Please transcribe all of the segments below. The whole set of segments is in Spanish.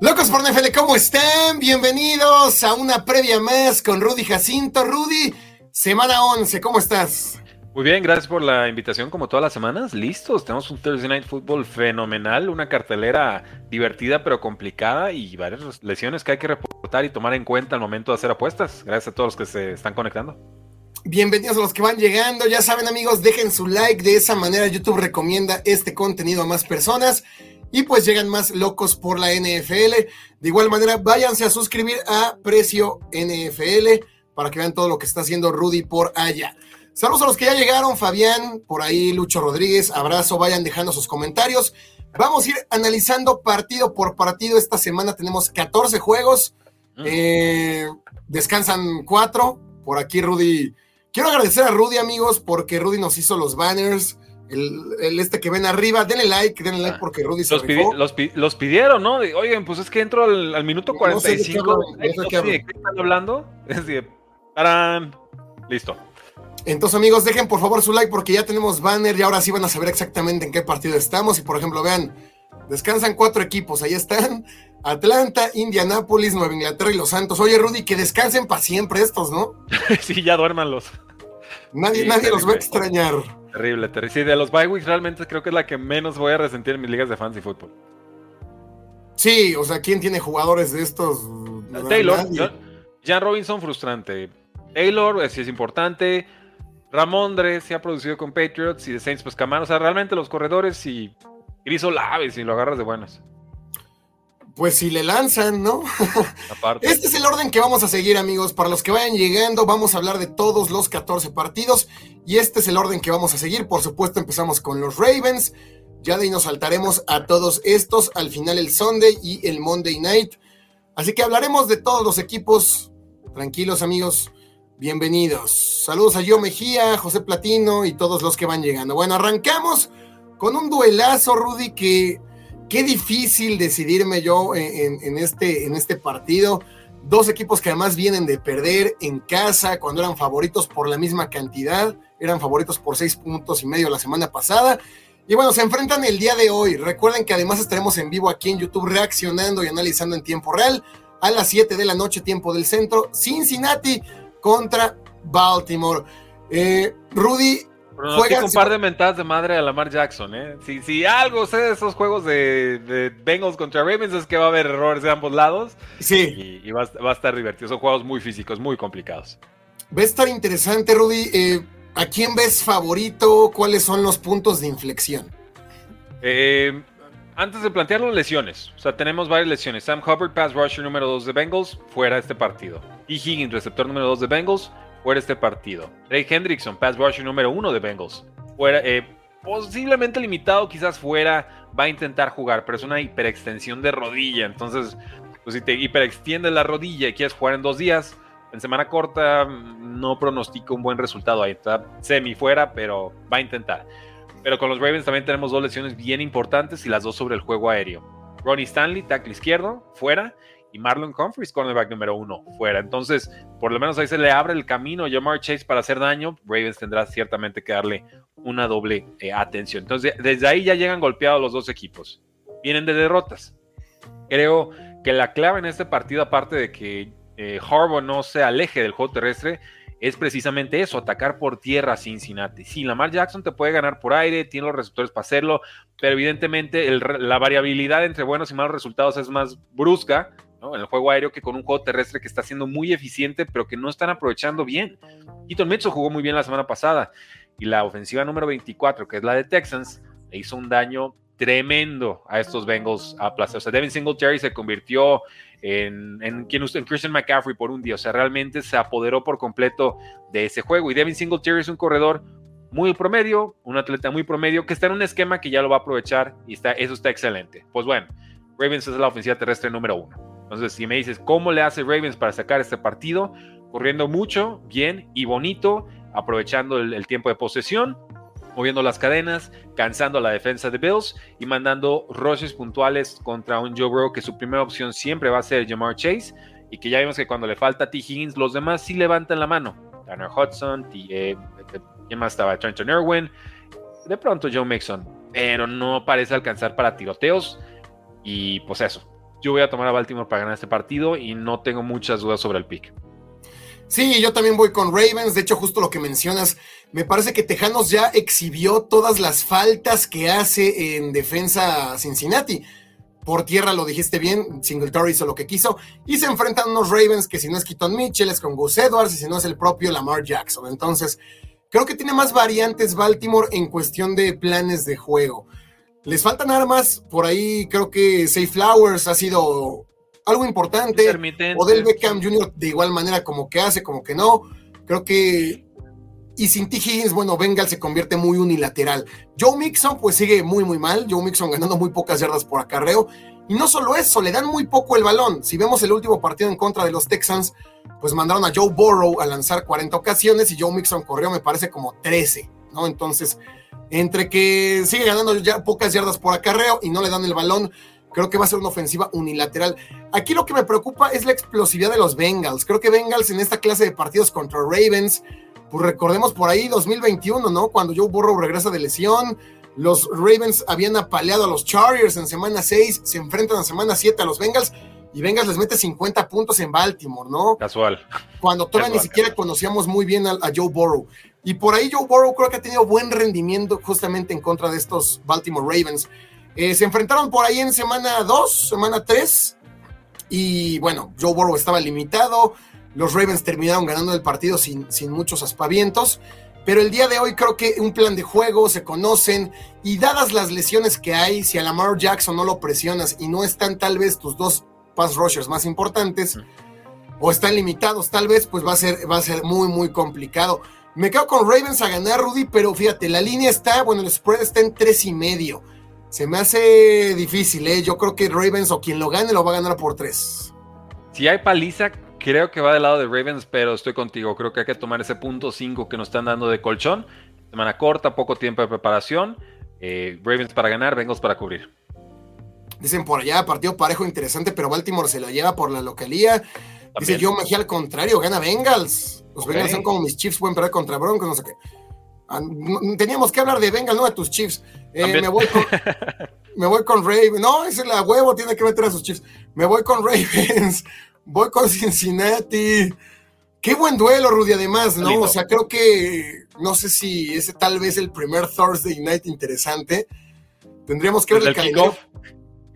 Locos por NFL, ¿cómo están? Bienvenidos a una previa más con Rudy Jacinto. Rudy, semana 11, ¿cómo estás? Muy bien, gracias por la invitación como todas las semanas. Listos, tenemos un Thursday Night Football fenomenal, una cartelera divertida pero complicada y varias lesiones que hay que reportar y tomar en cuenta al momento de hacer apuestas. Gracias a todos los que se están conectando. Bienvenidos a los que van llegando. Ya saben amigos, dejen su like. De esa manera YouTube recomienda este contenido a más personas y pues llegan más locos por la NFL. De igual manera, váyanse a suscribir a Precio NFL para que vean todo lo que está haciendo Rudy por allá. Saludos a los que ya llegaron, Fabián, por ahí Lucho Rodríguez, abrazo, vayan dejando sus comentarios. Vamos a ir analizando partido por partido. Esta semana tenemos 14 juegos, mm. eh, descansan 4. Por aquí Rudy, quiero agradecer a Rudy amigos porque Rudy nos hizo los banners el, este que ven arriba, denle like, denle like ah, porque Rudy se los, los, pidieron, ¿no? Oigan, pues es que entro al, minuto 45. No sé de qué, están hablando? Es decir, ¡tarán! Listo. Entonces, amigos, dejen por favor su like porque ya tenemos banner y ahora sí van a saber exactamente en qué partido estamos. Y por ejemplo, vean, descansan cuatro equipos. Ahí están: Atlanta, Indianápolis, Nueva Inglaterra y Los Santos. Oye, Rudy, que descansen para siempre estos, ¿no? sí, ya duérmanlos. Nadie, nadie los va a extrañar. Terrible, terrible. Sí, de los bye weeks realmente creo que es la que menos voy a resentir en mis ligas de fantasy fútbol. Sí, o sea, ¿quién tiene jugadores de estos? Taylor, Jan Robinson frustrante. Taylor, sí es importante. Ramondre se ha producido con Patriots y de Saints, pues Camaro. O sea, realmente los corredores y Griso Laves y lo agarras de buenas pues si le lanzan, ¿no? Este es el orden que vamos a seguir, amigos. Para los que vayan llegando, vamos a hablar de todos los 14 partidos. Y este es el orden que vamos a seguir. Por supuesto, empezamos con los Ravens. Ya de ahí nos saltaremos a todos estos. Al final el Sunday y el Monday Night. Así que hablaremos de todos los equipos. Tranquilos, amigos. Bienvenidos. Saludos a Yo Mejía, José Platino y todos los que van llegando. Bueno, arrancamos con un duelazo, Rudy, que Qué difícil decidirme yo en, este, en este partido. Dos equipos que además vienen de perder en casa cuando eran favoritos por la misma cantidad, eran favoritos por seis puntos y medio la semana pasada. Y bueno, se enfrentan el día de hoy. Recuerden que además estaremos en vivo aquí en YouTube reaccionando y analizando en tiempo real a las 7 de la noche, tiempo del centro. Cincinnati contra Baltimore. Eh, Rudy, Pronostico un par de mentadas de madre a Lamar Jackson, ¿eh? Si, si algo sé de esos juegos de, Bengals contra Ravens es que va a haber errores de ambos lados. Sí. Y, va, a estar divertido. Son juegos muy físicos, muy complicados. Va a estar interesante, Rudy. Eh, ¿A quién ves favorito? ¿Cuáles son los puntos de inflexión? Eh, antes de plantearlo, lesiones. O sea, tenemos varias lesiones. Sam Hubbard, pass rusher número 2 de Bengals, fuera de este partido. Y Higgins, receptor número 2 de Bengals, fuera este partido. Ray Hendrickson, pass rusher número uno de Bengals, fuera, eh, posiblemente limitado, quizás fuera, va a intentar jugar, pero es una hiperextensión de rodilla. Entonces, pues si te hiperextiendes la rodilla y quieres jugar en dos días, en semana corta, no pronostico un buen resultado ahí. Está semi fuera, pero va a intentar. Pero con los Ravens también tenemos dos lesiones bien importantes y las dos sobre el juego aéreo. Ronnie Stanley, tackle izquierdo, fuera y Marlon Humphries, cornerback número uno, fuera. Entonces, por lo menos ahí se le abre el camino a Jamar Chase para hacer daño. Ravens tendrá ciertamente que darle una doble eh, atención. Entonces, desde ahí ya llegan golpeados los dos equipos. Vienen de derrotas. Creo que la clave en este partido, aparte de que eh, no se aleje del juego terrestre, es precisamente eso, atacar por tierra a Cincinnati. Sí, Lamar Jackson te puede ganar por aire, tiene los receptores para hacerlo, pero evidentemente la variabilidad entre buenos y malos resultados es más brusca en el juego aéreo que con un juego terrestre que está siendo muy eficiente, pero que no están aprovechando bien. Keaton Mitchell jugó muy bien la semana pasada y la ofensiva número 24, que es la de Texans, le hizo un daño tremendo a estos Bengals a plaza. O sea, Devin Singletary se convirtió en, en, en Christian McCaffrey por un día. O sea, realmente se apoderó por completo de ese juego. Y Devin Singletary es un corredor muy promedio, un atleta muy promedio, que está en un esquema que ya lo va a aprovechar y está, eso está excelente. Pues bueno, Ravens es la ofensiva terrestre número uno. Entonces, si me dices, ¿cómo le hace Ravens para sacar este partido? Corriendo mucho, bien y bonito, aprovechando el, tiempo de posesión, moviendo las cadenas, cansando a la defensa de Bills y mandando rushes puntuales contra un Joe Burrow que su primera opción siempre va a ser Jamar Chase y que ya vimos que cuando le falta T. Higgins, los demás sí levantan la mano. Tanner Hudson, T, eh, ¿quién más estaba? Trenton Irwin, de pronto Joe Mixon, pero no parece alcanzar para tiroteos y pues eso, Yo voy a tomar a Baltimore para ganar este partido y no tengo muchas dudas sobre el pick. Sí, yo también voy con Ravens. De hecho, justo lo que mencionas, me parece que Tejanos ya exhibió todas las faltas que hace en defensa Cincinnati. Por tierra lo dijiste bien, Singletary hizo lo que quiso. Y se enfrentan unos Ravens que si no es Keaton Mitchell, es con Gus Edwards, y si no es el propio Lamar Jackson. Entonces, creo que tiene más variantes Baltimore en cuestión de planes de juego. Les faltan armas, por ahí creo que Safe Flowers ha sido algo importante. O del Beckham Jr. de igual manera, como que hace, como que no. Creo que. Y sin T. Higgins, bueno, Bengal se convierte muy unilateral. Joe Mixon, pues sigue muy, muy mal. Joe Mixon ganando muy pocas yardas por acarreo. Y no solo eso, le dan muy poco el balón. Si vemos el último partido en contra de los Texans, pues mandaron a Joe Burrow a lanzar 40 ocasiones y Joe Mixon corrió, me parece, como 13, ¿no? Entonces, entre que sigue ganando ya pocas yardas por acarreo y no le dan el balón, Creo que va a ser una ofensiva unilateral. Aquí lo que me preocupa es la explosividad de los Bengals. Creo que Bengals en esta clase de partidos contra Ravens, pues recordemos por ahí 2021, ¿no? Cuando Joe Burrow regresa de lesión, los Ravens habían apaleado a los Chargers en semana 6, se enfrentan a semana 7 a los Bengals y Bengals les mete 50 puntos en Baltimore, ¿no? Casual. Cuando todavía ni siquiera conocíamos muy bien a, a, Joe Burrow. Y por ahí Joe Burrow creo que ha tenido buen rendimiento justamente en contra de estos Baltimore Ravens. Eh, se enfrentaron por ahí en semana 2, semana 3. Y bueno, Joe Burrow estaba limitado. Los Ravens terminaron ganando el partido sin, sin muchos aspavientos. Pero el día de hoy creo que un plan de juego, se conocen. Y dadas las lesiones que hay, si a Lamar Jackson no lo presionas y no están tal vez tus dos pass rushers más importantes, o están limitados tal vez, pues va a ser, va a ser muy, muy complicado. Me quedo con Ravens a ganar, Rudy, pero fíjate, la línea está, bueno, el spread está en tres y medio. Se me hace difícil, ¿eh? Yo creo que Ravens o quien lo gane lo va a ganar por tres. Si hay paliza, creo que va del lado de Ravens, pero estoy contigo. Creo que hay que tomar ese punto 5 que nos están dando de colchón. Semana corta, poco tiempo de preparación. Eh, Ravens para ganar, Bengals para cubrir. Dicen por allá, partido parejo interesante, pero Baltimore se lo lleva por la localía. Dice yo, Mejía al contrario, gana Bengals. Los Bengals son como mis Chiefs, pueden perder contra Broncos, no sé qué. Ah, teníamos que hablar de Bengals, no de tus Chiefs. Eh, me, voy con, me voy con Ravens. No, ese la huevo tiene que meter a sus Chiefs. Me voy con Ravens. Voy con Cincinnati. Qué buen duelo, Rudy, además, ¿no? O sea, creo que no sé si ese tal vez el primer Thursday night interesante. Tendríamos que ver el, kickoff.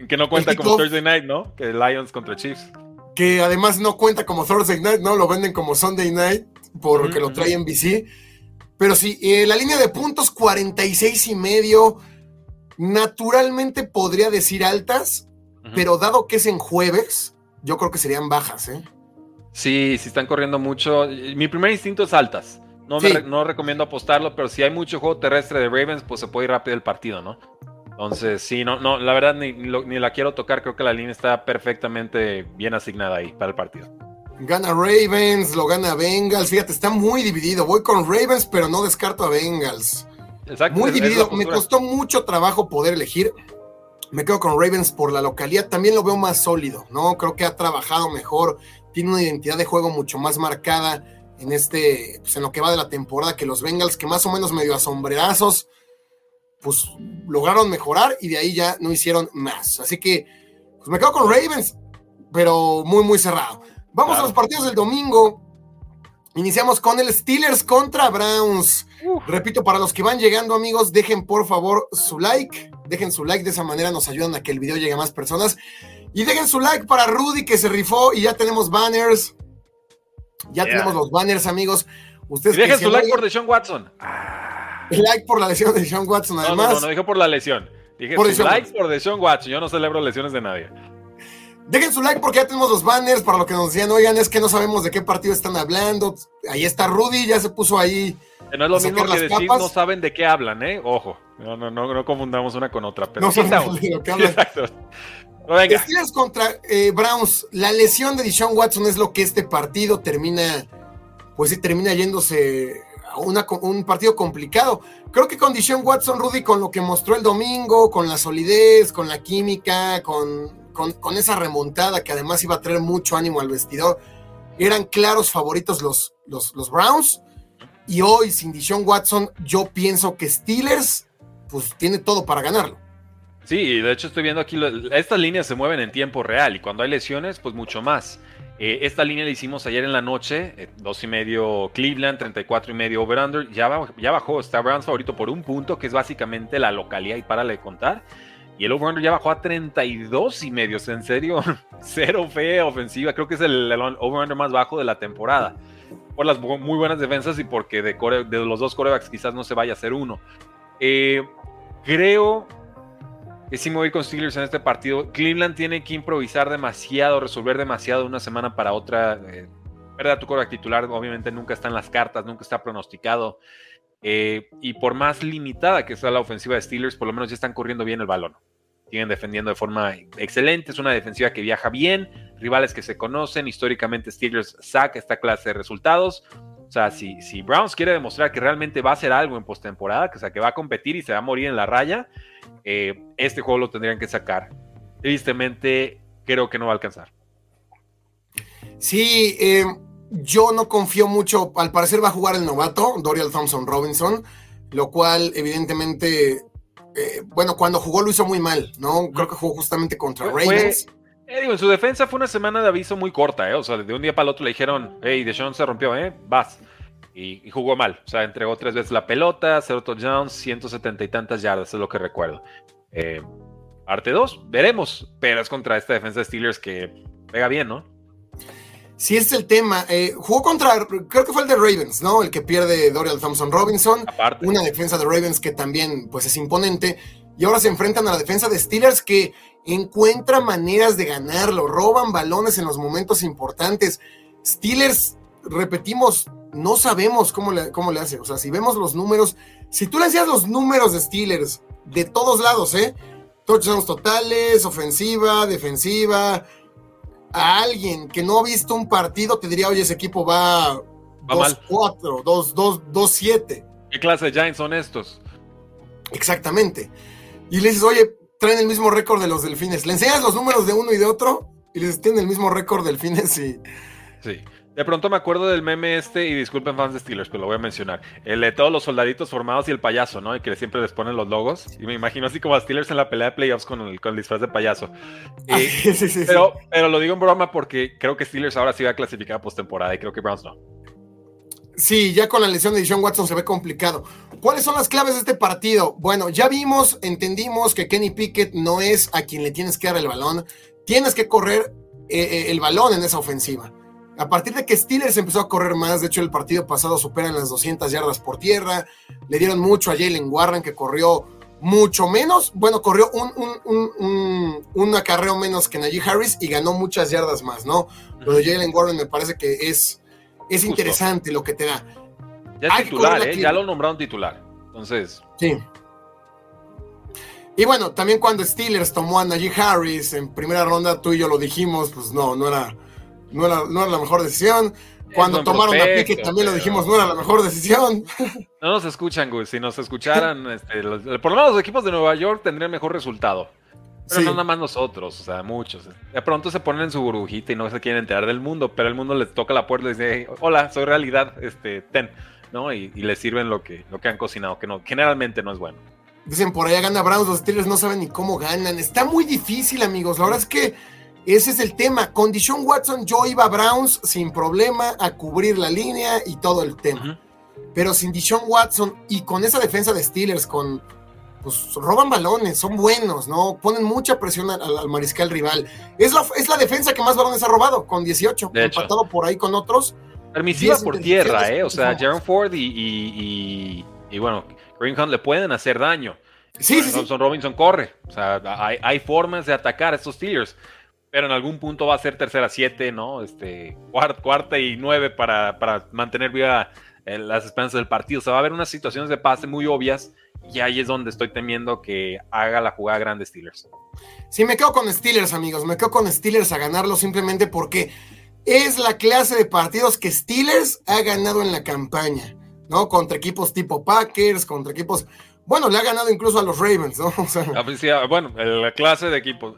Que no cuenta como Thursday night, ¿no? Que Lions contra Chiefs. Que además no cuenta como Thursday night, ¿no? Lo venden como Sunday night porque lo trae NBC. Pero sí, eh, la línea de puntos 46 y medio, naturalmente podría decir altas, pero dado que es en jueves, yo creo que serían bajas, ¿eh? Sí, si están corriendo mucho. Mi primer instinto es altas. No, no recomiendo apostarlo, pero si hay mucho juego terrestre de Ravens, pues se puede ir rápido el partido, ¿no? Entonces, sí, no, no, la verdad ni, ni la quiero tocar. Creo que la línea está perfectamente bien asignada ahí para el partido. Gana Ravens, lo gana Bengals. Fíjate, está muy dividido. Voy con Ravens, pero no descarto a Bengals. Exacto, muy dividido. Me costó mucho trabajo poder elegir. Me quedo con Ravens por la localidad. También lo veo más sólido, ¿no? Creo que ha trabajado mejor. Tiene una identidad de juego mucho más marcada en este, pues en lo que va de la temporada que los Bengals, que más o menos medio asombrerazos, pues lograron mejorar y de ahí ya no hicieron más. Así que, pues me quedo con Ravens, pero muy, muy cerrado. Vamos a los partidos del domingo. Iniciamos con el Steelers contra Browns. Repito, para los que van llegando, amigos, dejen por favor su like. Dejen su like, de esa manera nos ayudan a que el video llegue a más personas. Y dejen su like para Rudy que se rifó y ya tenemos banners. Ya tenemos los banners, amigos. Ustedes dejen su like por Deshaun Watson. Like por la lesión de Deshaun Watson, además. No, no, no, dije por la lesión. Dije por su like por Deshaun Watson. Yo no celebro lesiones de nadie. Dejen su like porque ya tenemos los banners para lo que nos decían, oigan, es que no sabemos de qué partido están hablando. Ahí está Rudy, ya se puso ahí. no es lo mismo que decir no saben de qué hablan, ¿eh? Ojo, no, no, no, no confundamos una con otra. Pero no sabemos de lo que hablan. Exacto. Steelers contra eh, Browns. La lesión de Deshaun Watson es lo que este partido termina, pues sí, termina yéndose un partido complicado. Creo que con Deshaun Watson, Rudy, con lo que mostró el domingo, con la solidez, con la química, con con, esa remontada que además iba a traer mucho ánimo al vestidor. Eran claros favoritos los, los, los Browns. Y hoy, sin Dishon Watson, yo pienso que Steelers, pues tiene todo para ganarlo. Sí, de hecho estoy viendo aquí, estas líneas se mueven en tiempo real y cuando hay lesiones, pues mucho más. Eh, esta línea la hicimos ayer en la noche, eh, dos y medio Cleveland, 34 y medio over-under, ya, ya bajó, está Browns favorito por un punto, que es básicamente la localidad y para de contar. Y el over-under ya bajó a 32 y medio, en serio, cero fe ofensiva, creo que es el, over-under más bajo de la temporada. Por las muy buenas defensas y porque de, de los dos corebacks quizás no se vaya a hacer uno. Eh, creo que sí me con Steelers en este partido. Cleveland tiene que improvisar demasiado, resolver demasiado de una semana para otra. Eh, verdad, tu coreback titular obviamente nunca está en las cartas, nunca está pronosticado. Eh, y por más limitada que sea la ofensiva de Steelers, por lo menos ya están corriendo bien el balón. Siguen defendiendo de forma excelente. Es una defensiva que viaja bien, rivales que se conocen. Históricamente, Steelers saca esta clase de resultados. O sea, si, si Browns quiere demostrar que realmente va a hacer algo en postemporada, que, sea, que va a competir y se va a morir en la raya, eh, este juego lo tendrían que sacar. Tristemente, creo que no va a alcanzar. Sí, eh, yo no confío mucho. Al parecer va a jugar el novato, Dorial Thompson Robinson, lo cual, evidentemente, eh, bueno, cuando jugó lo hizo muy mal, ¿no? Creo que jugó justamente contra Ravens. En su defensa fue una semana de aviso muy corta, ¿eh? O sea, de un día para el otro le dijeron, hey, Deshaun se rompió, ¿eh? Vas y, jugó mal. O sea, entregó tres veces la pelota, cero touchdowns, 170 y tantas yardas, es lo que recuerdo. Eh, parte 2, veremos, pero es contra esta defensa de Steelers que pega bien, ¿no? Sí, es el tema. Eh, jugó contra, creo que fue el de Ravens, ¿no? El que pierde Dorial Thompson Robinson. Una defensa de Ravens que también, pues, es imponente. Y ahora se enfrentan a la defensa de Steelers que encuentra maneras de ganarlo. Roban balones en los momentos importantes. Steelers, repetimos, no sabemos cómo le, cómo le hace. O sea, si vemos los números, si tú le hacías los números de Steelers de todos lados, ¿eh? Touchdowns totales, ofensiva, defensiva. A alguien que no ha visto un partido te diría, oye, ese equipo va 2-4, 2-7. ¿Qué clase de Giants son estos? Exactamente. Y le dices, oye, traen el mismo récord de los delfines. Le enseñas los números de uno y de otro y les tienen el mismo récord delfines y. Sí. De pronto me acuerdo del meme este, y disculpen fans de Steelers, pero lo voy a mencionar. El de todos los soldaditos formados y el payaso, ¿no? Y que siempre les ponen los logos. Y me imagino así como a Steelers en la pelea de playoffs con el, con disfraz de payaso. sí, sí, sí, pero, pero lo digo en broma porque creo que Steelers ahora sí va a clasificar postemporada y creo que Browns no. Sí, ya con la lesión de Sean Watson se ve complicado. ¿Cuáles son las claves de este partido? Bueno, ya vimos, entendimos que Kenny Pickett no es a quien le tienes que dar el balón. Tienes que correr eh, eh, el balón en esa ofensiva. A partir de que Steelers empezó a correr más, de hecho el partido pasado superan las 200 yardas por tierra, le dieron mucho a Jalen Warren que corrió mucho menos, bueno, corrió un, un, un, acarreo menos que Najee Harris y ganó muchas yardas más, ¿no? Lo de Jalen Warren me parece que es, es interesante lo que te da. Ya es titular, ¿eh? ya lo nombraron titular, entonces... Sí. Y bueno, también cuando Steelers tomó a Najee Harris en primera ronda, tú y yo lo dijimos, pues no, no era no era, la mejor decisión. Cuando tomaron a Pique también lo dijimos, no era la mejor decisión. No nos escuchan, güey. Si nos escucharan, este, por lo menos los equipos de Nueva York tendrían mejor resultado. Pero no nada más nosotros, o sea, muchos. De pronto se ponen en su burbujita y no se quieren enterar del mundo, pero el mundo les toca la puerta y les dice, hola, soy realidad, este, ten, ¿no? Y, les sirven lo que, lo que han cocinado, que no, generalmente no es bueno. Dicen, por allá gana Browns, los Steelers no saben ni cómo ganan. Está muy difícil, amigos. La verdad es que ese es el tema. Con Dishon Watson yo iba a Browns sin problema a cubrir la línea y todo el tema. Pero sin Dishon Watson y con esa defensa de Steelers, con pues roban balones, son buenos, ¿no? Ponen mucha presión al, mariscal rival. Es la, es la defensa que más balones ha robado, con 18, empatado por ahí con otros. Permisiva por tierra, ¿eh? O sea, Jaron Ford y, y, y, bueno, Greenham le pueden hacer daño. Sí, sí, Robinson corre. O sea, hay, hay formas de atacar a estos Steelers pero en algún punto va a ser tercera siete, ¿no? Este, cuarta, y nueve para, mantener viva eh, las esperanzas del partido. O sea, va a haber unas situaciones de pase muy obvias y ahí es donde estoy temiendo que haga la jugada grande Steelers. Sí, me quedo con Steelers, amigos. Me quedo con Steelers a ganarlo simplemente porque es la clase de partidos que Steelers ha ganado en la campaña, ¿no? Contra equipos tipo Packers, contra equipos. Bueno, le ha ganado incluso a los Ravens, ¿no? O sea... Bueno, la clase de equipos.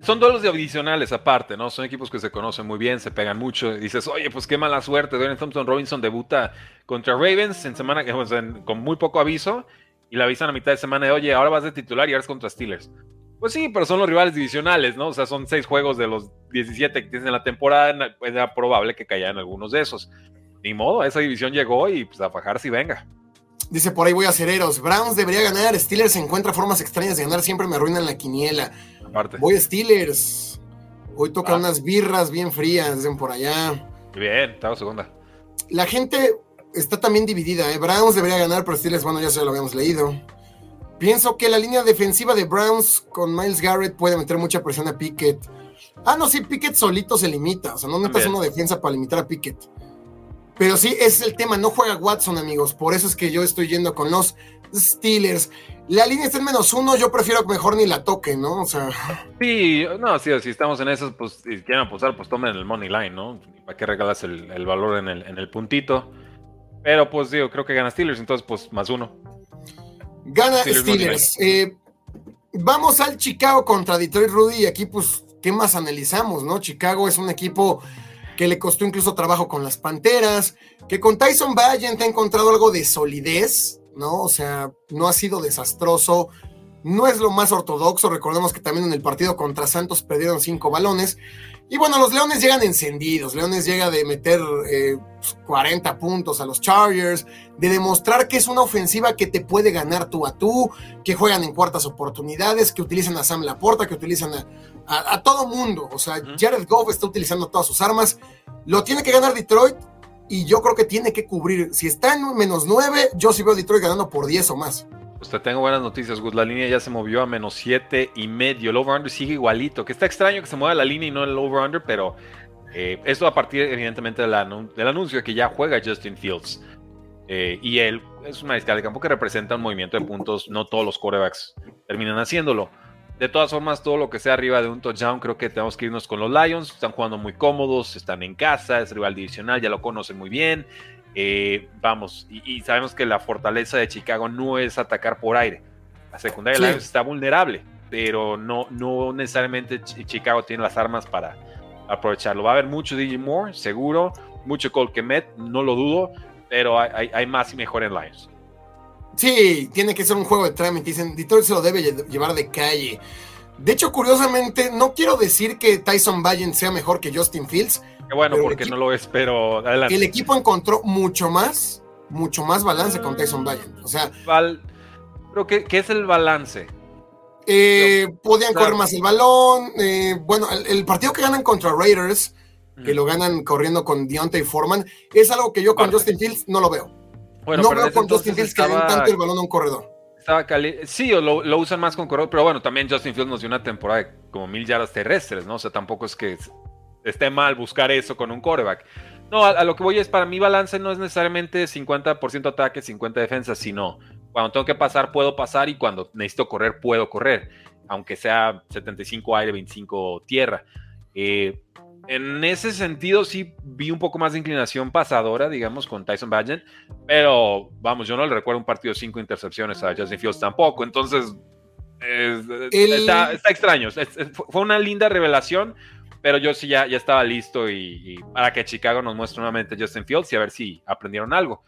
Son duelos de adicionales aparte, ¿no? Son equipos que se conocen muy bien, se pegan mucho. Y dices, oye, pues qué mala suerte. Dwayne Thompson Robinson debuta contra Ravens en semana con muy poco aviso y la avisan a mitad de semana oye, ahora vas de titular y ahora es contra Steelers. Pues sí, pero son los rivales divisionales, ¿no? O sea, son seis juegos de los 17 que tienes en la temporada, pues era probable que cayeran algunos de esos. Ni modo, esa división llegó y pues a fajar si venga. Dice por ahí voy a acereros. Browns debería ganar. Steelers encuentra formas extrañas de ganar. Siempre me arruinan la quiniela. Aparte. Voy a Steelers. Hoy toca ah. unas birras bien frías, dicen por allá. Bien, estaba segunda. La gente está también dividida. ¿eh? Browns debería ganar, pero Steelers, bueno, ya se lo habíamos leído. Pienso que la línea defensiva de Browns con Miles Garrett puede meter mucha presión a Pickett. Ah, no, sí, Pickett solito se limita. O sea, no necesitas una defensa para limitar a Pickett. Pero sí, ese es el tema. No juega Watson, amigos. Por eso es que yo estoy yendo con los Steelers. La línea está en menos uno. Yo prefiero que mejor ni la toque, ¿no? O sea. Sí, no, sí, si estamos en eso, pues si quieren apostar, pues tomen el money line, ¿no? ¿Para qué regalas el, valor en el, en el puntito? Pero pues digo, creo que gana Steelers, entonces pues más uno. Gana Steelers. Eh, vamos al Chicago contra Detroit Rudy. Y aquí, pues, ¿qué más analizamos, no? Chicago es un equipo que le costó incluso trabajo con las Panteras, que con Tyson Valiant ha encontrado algo de solidez, ¿no? O sea, no ha sido desastroso. No es lo más ortodoxo. Recordemos que también en el partido contra Santos perdieron cinco balones. Y bueno, los Leones llegan encendidos. Leones llega de meter 40 eh, puntos a los Chargers, de demostrar que es una ofensiva que te puede ganar tú a tú, que juegan en cuartas oportunidades, que utilizan a Sam Laporta, que utilizan a, todo mundo. O sea, Jared Goff está utilizando todas sus armas. Lo tiene que ganar Detroit y yo creo que tiene que cubrir. Si está en menos 9, yo sí veo a Detroit ganando por 10 o más. Pues te tengo buenas noticias, Gus. La línea ya se movió a menos 7 y medio. El over-under sigue igualito. Que está extraño que se mueva la línea y no el over-under, pero eh, esto a partir, evidentemente, del, anuncio de que ya juega Justin Fields. Eh, y él es una mariscal de campo que representa un movimiento de puntos. No todos los quarterbacks terminan haciéndolo. De todas formas, todo lo que sea arriba de un touchdown, creo que tenemos que irnos con los Lions. Están jugando muy cómodos, están en casa, es rival divisional, ya lo conocen muy bien. Eh, vamos, y, sabemos que la fortaleza de Chicago no es atacar por aire. La secundaria de está vulnerable, pero no, no necesariamente Chicago tiene las armas para aprovecharlo. Va a haber mucho DJ Moore, seguro, mucho Cole Kemet, no lo dudo, pero hay, más y mejor en Lions. Sí, tiene que ser un juego de trámite. Dicen, Detroit se lo debe llevar de calle. De hecho, curiosamente, no quiero decir que Tyson Valiant sea mejor que Justin Fields, Qué bueno, porque no lo espero. Adelante. El equipo encontró mucho más, mucho más balance con Tyson Bryant. O sea. pero ¿qué, es el balance? Eh, podían correr más el balón. Eh, bueno, el, partido que ganan contra Raiders, que lo ganan corriendo con Deontay Foreman, es algo que yo con Justin Fields no lo veo. no veo con Justin Fields que den tanto el balón a un corredor. Sí, lo, usan más con corredor, pero bueno, también Justin Fields nos dio una temporada de como mil yardas terrestres, ¿no? O sea, tampoco es que esté mal buscar eso con un coreback. No, a, lo que voy es, para mí balance no es necesariamente 50% ataque, 50 defensa, sino cuando tengo que pasar, puedo pasar y cuando necesito correr, puedo correr, aunque sea 75 aire, 25 tierra. Eh, en ese sentido sí vi un poco más de inclinación pasadora, digamos, con Tyson Bagent, pero vamos, yo no le recuerdo un partido de 5 intercepciones a Justin Fields tampoco, entonces está, extraño, fue una linda revelación, pero yo sí ya, ya estaba listo y, para que Chicago nos muestre nuevamente Justin Fields y a ver si aprendieron algo.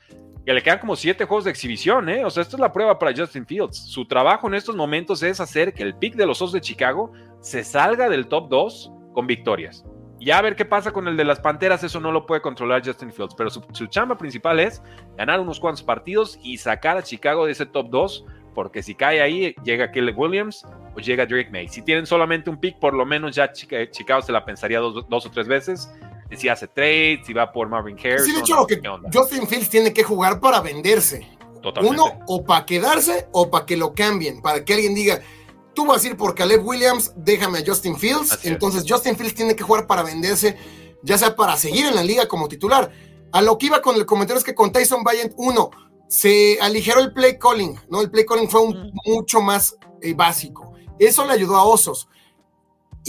Que le quedan como siete juegos de exhibición, ¿eh? O sea, esto es la prueba para Justin Fields. Su trabajo en estos momentos es hacer que el pick de los Osos de Chicago se salga del top 2 con victorias. Ya a ver qué pasa con el de las Panteras, eso no lo puede controlar Justin Fields, pero su, su chamba principal es ganar unos cuantos partidos y sacar a Chicago de ese top 2 porque si cae ahí, llega Caleb Williams o llega Drake May. Si tienen solamente un pick, por lo menos ya Chicago se la pensaría dos, o tres veces. Si hace trade, si va por Marvin Harris. Sí, de hecho, que Justin Fields tiene que jugar para venderse. Totalmente. Uno, o para quedarse o para que lo cambien, para que alguien diga, tú vas a ir por Caleb Williams, déjame a Justin Fields. Entonces, Justin Fields tiene que jugar para venderse, ya sea para seguir en la liga como titular. A lo que iba con el comentario es que con Tyson Bryant, uno, se aligeró el play calling, ¿no? El play calling fue un, mucho más eh, básico. Eso le ayudó a Osos.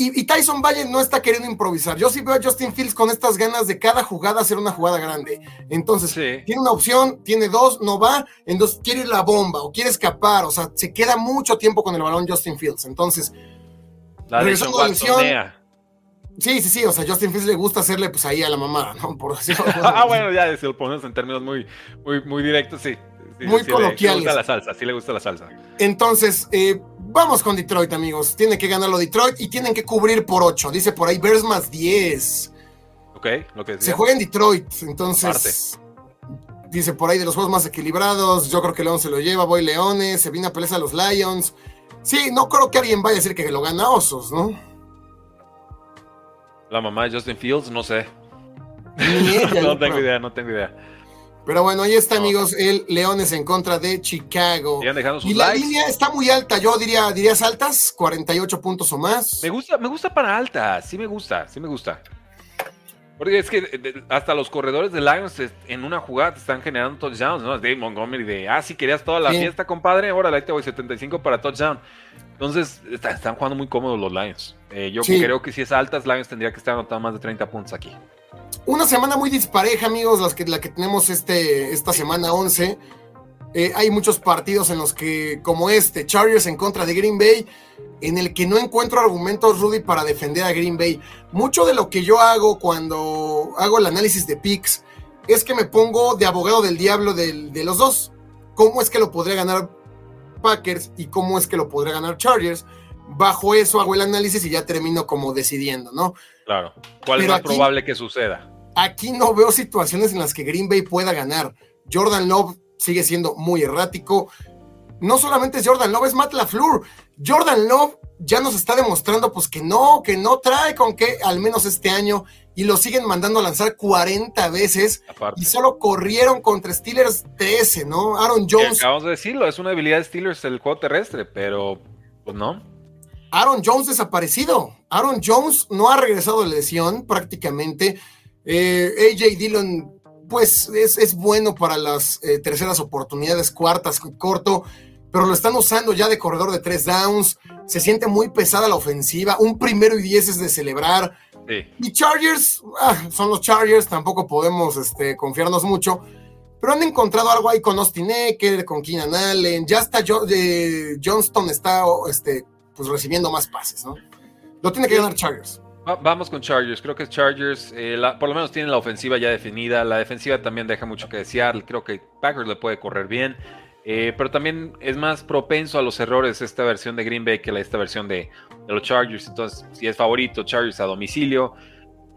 Y, Tyson Valle no está queriendo improvisar. Yo sí veo a Justin Fields con estas ganas de cada jugada hacer una jugada grande. Entonces, tiene una opción, tiene dos, no va, entonces quiere ir la bomba o quiere escapar. O sea, se queda mucho tiempo con el balón Justin Fields. Entonces, la lesión, Sí, sí, sí, o sea, Justin Fields le gusta hacerle pues ahí a la mamá, ¿no? Por decirlo Ah, bueno, ya si lo ponemos en términos muy, muy, muy directos, sí. muy coloquiales. Sí le gusta la salsa, sí le gusta la salsa. Entonces, eh, Vamos con Detroit, amigos. Tiene que ganarlo Detroit y tienen que cubrir por 8. Dice por ahí Bears más 10. Ok, lo que Se juega en Detroit, entonces. Dice por ahí de los juegos más equilibrados. Yo creo que León se lo lleva. Voy Leones. Se viene a pelear a los Lions. Sí, no creo que alguien vaya a decir que lo gana Osos, ¿no? La mamá de Justin Fields, no sé. no tengo idea, no tengo idea. Pero bueno, ahí está, amigos, el Leones en contra de Chicago. y la línea está muy alta, yo diría, dirías altas, 48 puntos o más. Me gusta, me gusta para altas, sí me gusta, sí me gusta. Porque es que hasta los corredores de Lions en una jugada te están generando touchdowns, ¿no? Dave Montgomery de, ah, si querías toda la fiesta, compadre, ahora ahí te voy 75 para touchdown. Entonces, están jugando muy cómodos los Lions. Eh, yo creo que si es altas, Lions tendría que estar anotando más de 30 puntos aquí. Una semana muy dispareja, amigos, las que, la que tenemos este, esta semana 11. Eh, hay muchos partidos en los que, como este, Chargers en contra de Green Bay, en el que no encuentro argumentos, Rudy, para defender a Green Bay. Mucho de lo que yo hago cuando hago el análisis de picks es que me pongo de abogado del diablo de los dos. ¿Cómo es que lo podría ganar Packers y cómo es que lo podría ganar Chargers? Bajo eso hago el análisis y ya termino como decidiendo, ¿no? Claro. ¿Cuál es más probable que suceda? Aquí no veo situaciones en las que Green Bay pueda ganar. Jordan Love sigue siendo muy errático. No solamente es Jordan Love, es Matt LaFleur. Jordan Love ya nos está demostrando pues que no, que no trae con qué, al menos este año, y lo siguen mandando a lanzar 40 veces y solo corrieron contra Steelers 13, ¿no? Aaron Jones. acabamos de decirlo, es una habilidad de Steelers el juego terrestre, pero pues no. Aaron Jones desaparecido. Aaron Jones no ha regresado de lesión prácticamente. Eh, AJ Dillon pues es, bueno para las eh, terceras oportunidades, cuartas, corto, pero lo están usando ya de corredor de tres downs. Se siente muy pesada la ofensiva. Un primero y diez es de celebrar. Y Chargers, ah, son los Chargers, tampoco podemos este, confiarnos mucho. Pero han encontrado algo ahí con Austin Eckler, con Keenan Allen. Ya está eh, Johnston está este, pues, recibiendo más pases, ¿no? Lo tiene que ganar Chargers. Vamos con Chargers, creo que Chargers eh, por lo menos tienen la ofensiva ya definida, la defensiva también deja mucho que desear, creo que Packers le puede correr bien, eh, pero también es más propenso a los errores esta versión de Green Bay que esta versión de, los Chargers, entonces si es favorito Chargers a domicilio,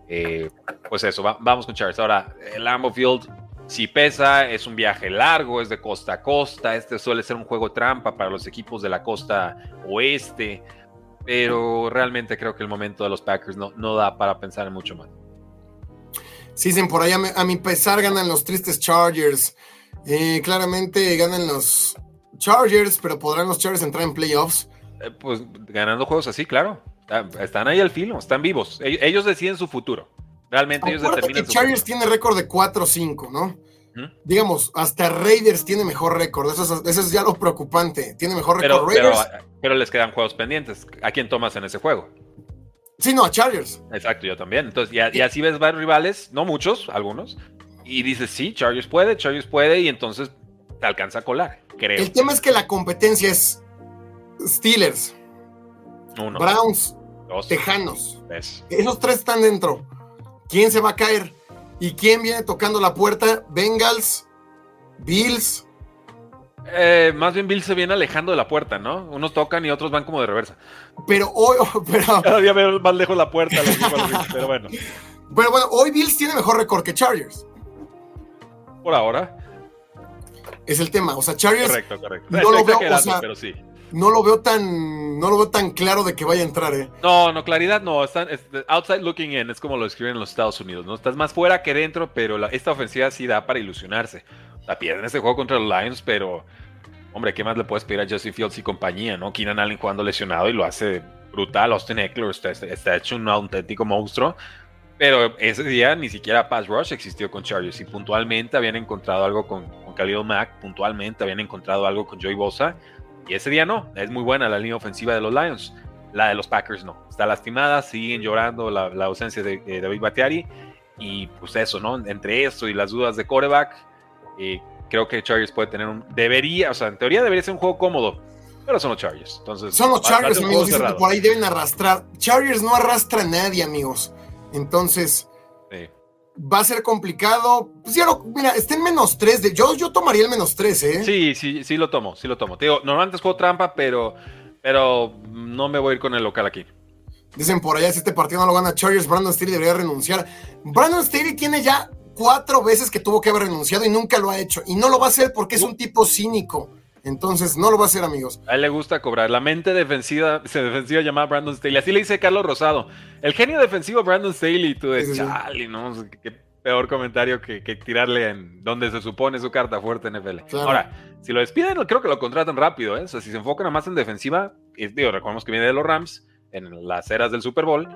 eh, pues eso, vamos con Chargers. Ahora, el Lambeau Field si pesa, es un viaje largo, es de costa a costa, este suele ser un juego trampa para los equipos de la costa oeste pero realmente creo que el momento de los Packers no, no da para pensar en mucho más. Sí, dicen por allá, a mi pesar ganan los tristes Chargers. Eh, claramente ganan los Chargers, pero podrán los Chargers entrar en playoffs. Eh, pues ganando juegos así, claro. Están ahí al filo, están vivos. Ellos deciden su futuro. Realmente ellos determinan. Que Chargers tiene récord de 4-5, ¿no? Digamos, hasta Raiders tiene mejor récord. Eso es, ya lo preocupante. Tiene mejor récord Raiders. Pero, les quedan juegos pendientes. ¿A quién tomas en ese juego? Sí, no, a Chargers. Exacto, yo también. Entonces, y, así ves varios rivales, no muchos, algunos. Y dices, sí, Chargers puede, Chargers puede, y entonces te alcanza a colar, creo. El tema es que la competencia es Steelers, Browns, Tejanos. Esos tres están dentro. ¿Quién se va a caer? ¿Y quién viene tocando la puerta? Bengals, Bills. Eh, más bien Bills se viene alejando de la puerta, ¿no? Unos tocan y otros van como de reversa. Pero hoy, pero... Cada día veo más lejos la puerta, pero bueno. Pero bueno, hoy Bills tiene mejor récord que Chargers. Por ahora. Es el tema. O sea, Chargers. Correcto, correcto. No lo veo, pero sí no lo veo tan no lo veo tan claro de que vaya a entrar, ¿eh? No, no, claridad no. Están, outside looking in es como lo escriben en los Estados Unidos, ¿no? Estás más fuera que dentro, pero esta ofensiva sí da para ilusionarse. La pierden este juego contra los Lions, pero hombre, ¿qué más le puedes pedir a Justin Fields y compañía, no? Keenan Allen jugando lesionado y lo hace brutal. Austin Eckler está, hecho un auténtico monstruo. Pero ese día ni siquiera Pass Rush existió con Chargers y puntualmente habían encontrado algo con Khalil Mack, puntualmente habían encontrado algo con Joey Bosa y ese día no, es muy buena la línea ofensiva de los Lions. La de los Packers no. Está lastimada, siguen llorando la, ausencia de, David Batiari. Y pues eso, ¿no? Entre eso y las dudas de coreback, eh, creo que Chargers puede tener un. Debería, o sea, en teoría debería ser un juego cómodo. Pero son los Chargers. Entonces, son los Chargers, amigos. Dicen que por ahí deben arrastrar. Chargers no arrastra a nadie, amigos. Entonces, va a ser complicado. Pues ya lo, mira, está en menos 3. De, yo, yo tomaría el menos 3, ¿eh? Sí, sí, sí lo tomo, sí lo tomo. Te digo, normalmente juego trampa, pero pero no me voy a ir con el local aquí. Dicen por allá, si este partido no lo gana Chargers, Brandon Staley debería renunciar. Brandon Staley tiene ya cuatro veces que tuvo que haber renunciado y nunca lo ha hecho. Y no lo va a hacer porque es un tipo cínico. Entonces, no lo va a hacer, amigos. A él le gusta cobrar. La mente defensiva, se defensiva llamada Brandon Staley. Así le dice Carlos Rosado. El genio defensivo Brandon Staley. Tú de chale, ¿no? Qué peor comentario que, tirarle en donde se supone su carta fuerte en NFL. Ahora, si lo despiden, creo que lo contratan rápido, ¿eh? O sea, si se enfocan más en defensiva, y, digo, recordemos que viene de los Rams en las eras del Super Bowl,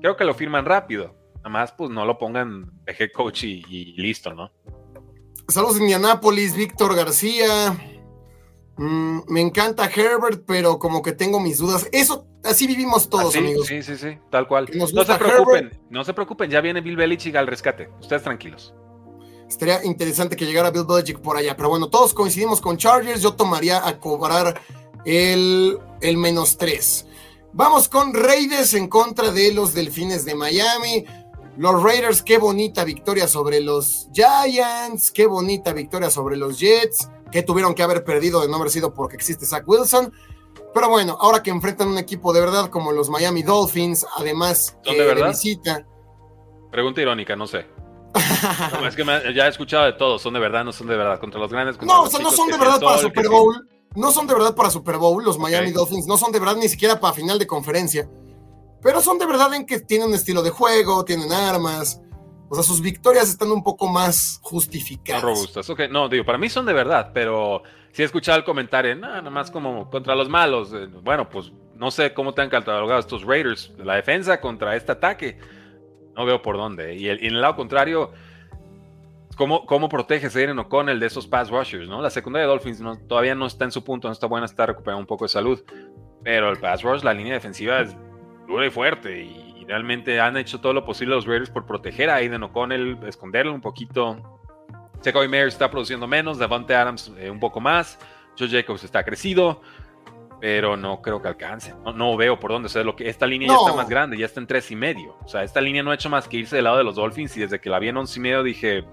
creo que lo firman rápido. Nada más, pues no lo pongan de head coach y, listo, ¿no? Saludos de Indianápolis, Víctor García. Mm, me encanta Herbert, pero como que tengo mis dudas. Eso, así vivimos todos, amigos. Sí, sí, sí, tal cual. No se preocupen, no se preocupen, ya viene Bill Belichick al rescate. Ustedes tranquilos. Estaría interesante que llegara Bill Belichick por allá, pero bueno, todos coincidimos con Chargers. Yo tomaría a cobrar el, el menos tres. Vamos con Raiders en contra de los Delfines de Miami. Los Raiders, qué bonita victoria sobre los Giants, qué bonita victoria sobre los Jets que tuvieron que haber perdido de no haber sido porque existe Zach Wilson. Pero bueno, ahora que enfrentan un equipo de verdad como los Miami Dolphins, además ¿Son de verdad? visita. Pregunta irónica, no sé. es que ya he escuchado de todos, son de verdad, no son de verdad, contra los grandes. no, o sea, no son de verdad para Super Bowl. No son de verdad para Super Bowl, los Miami Dolphins, no son de verdad ni siquiera para final de conferencia. Pero son de verdad en que tienen un estilo de juego, tienen armas, o sea, sus victorias están un poco más justificadas. robustas. Ok, no, digo, para mí son de verdad, pero si he escuchado el comentario, nada más como contra los malos. Eh, bueno, pues no sé cómo te han catalogado estos Raiders. La defensa contra este ataque, no veo por dónde. Y, en el lado contrario, ¿cómo, cómo protege Aiden O'Connell de esos pass rushers? ¿no? La secundaria de Dolphins todavía no está en su punto, no está buena, está recuperando un poco de salud. Pero el pass rush, la línea defensiva es dura y fuerte. Y realmente han hecho todo lo posible los Raiders por proteger a Aiden O'Connell, esconderlo un poquito. Secoy Mayer está produciendo menos, Davante Adams eh, un poco más, Joe Jacobs está crecido, pero no creo que alcance. No, veo por dónde. O sea, lo que, esta línea ya está más grande, ya está en tres y medio. O sea, esta línea no ha hecho más que irse del lado de los Dolphins y desde que la vi en once y medio dije,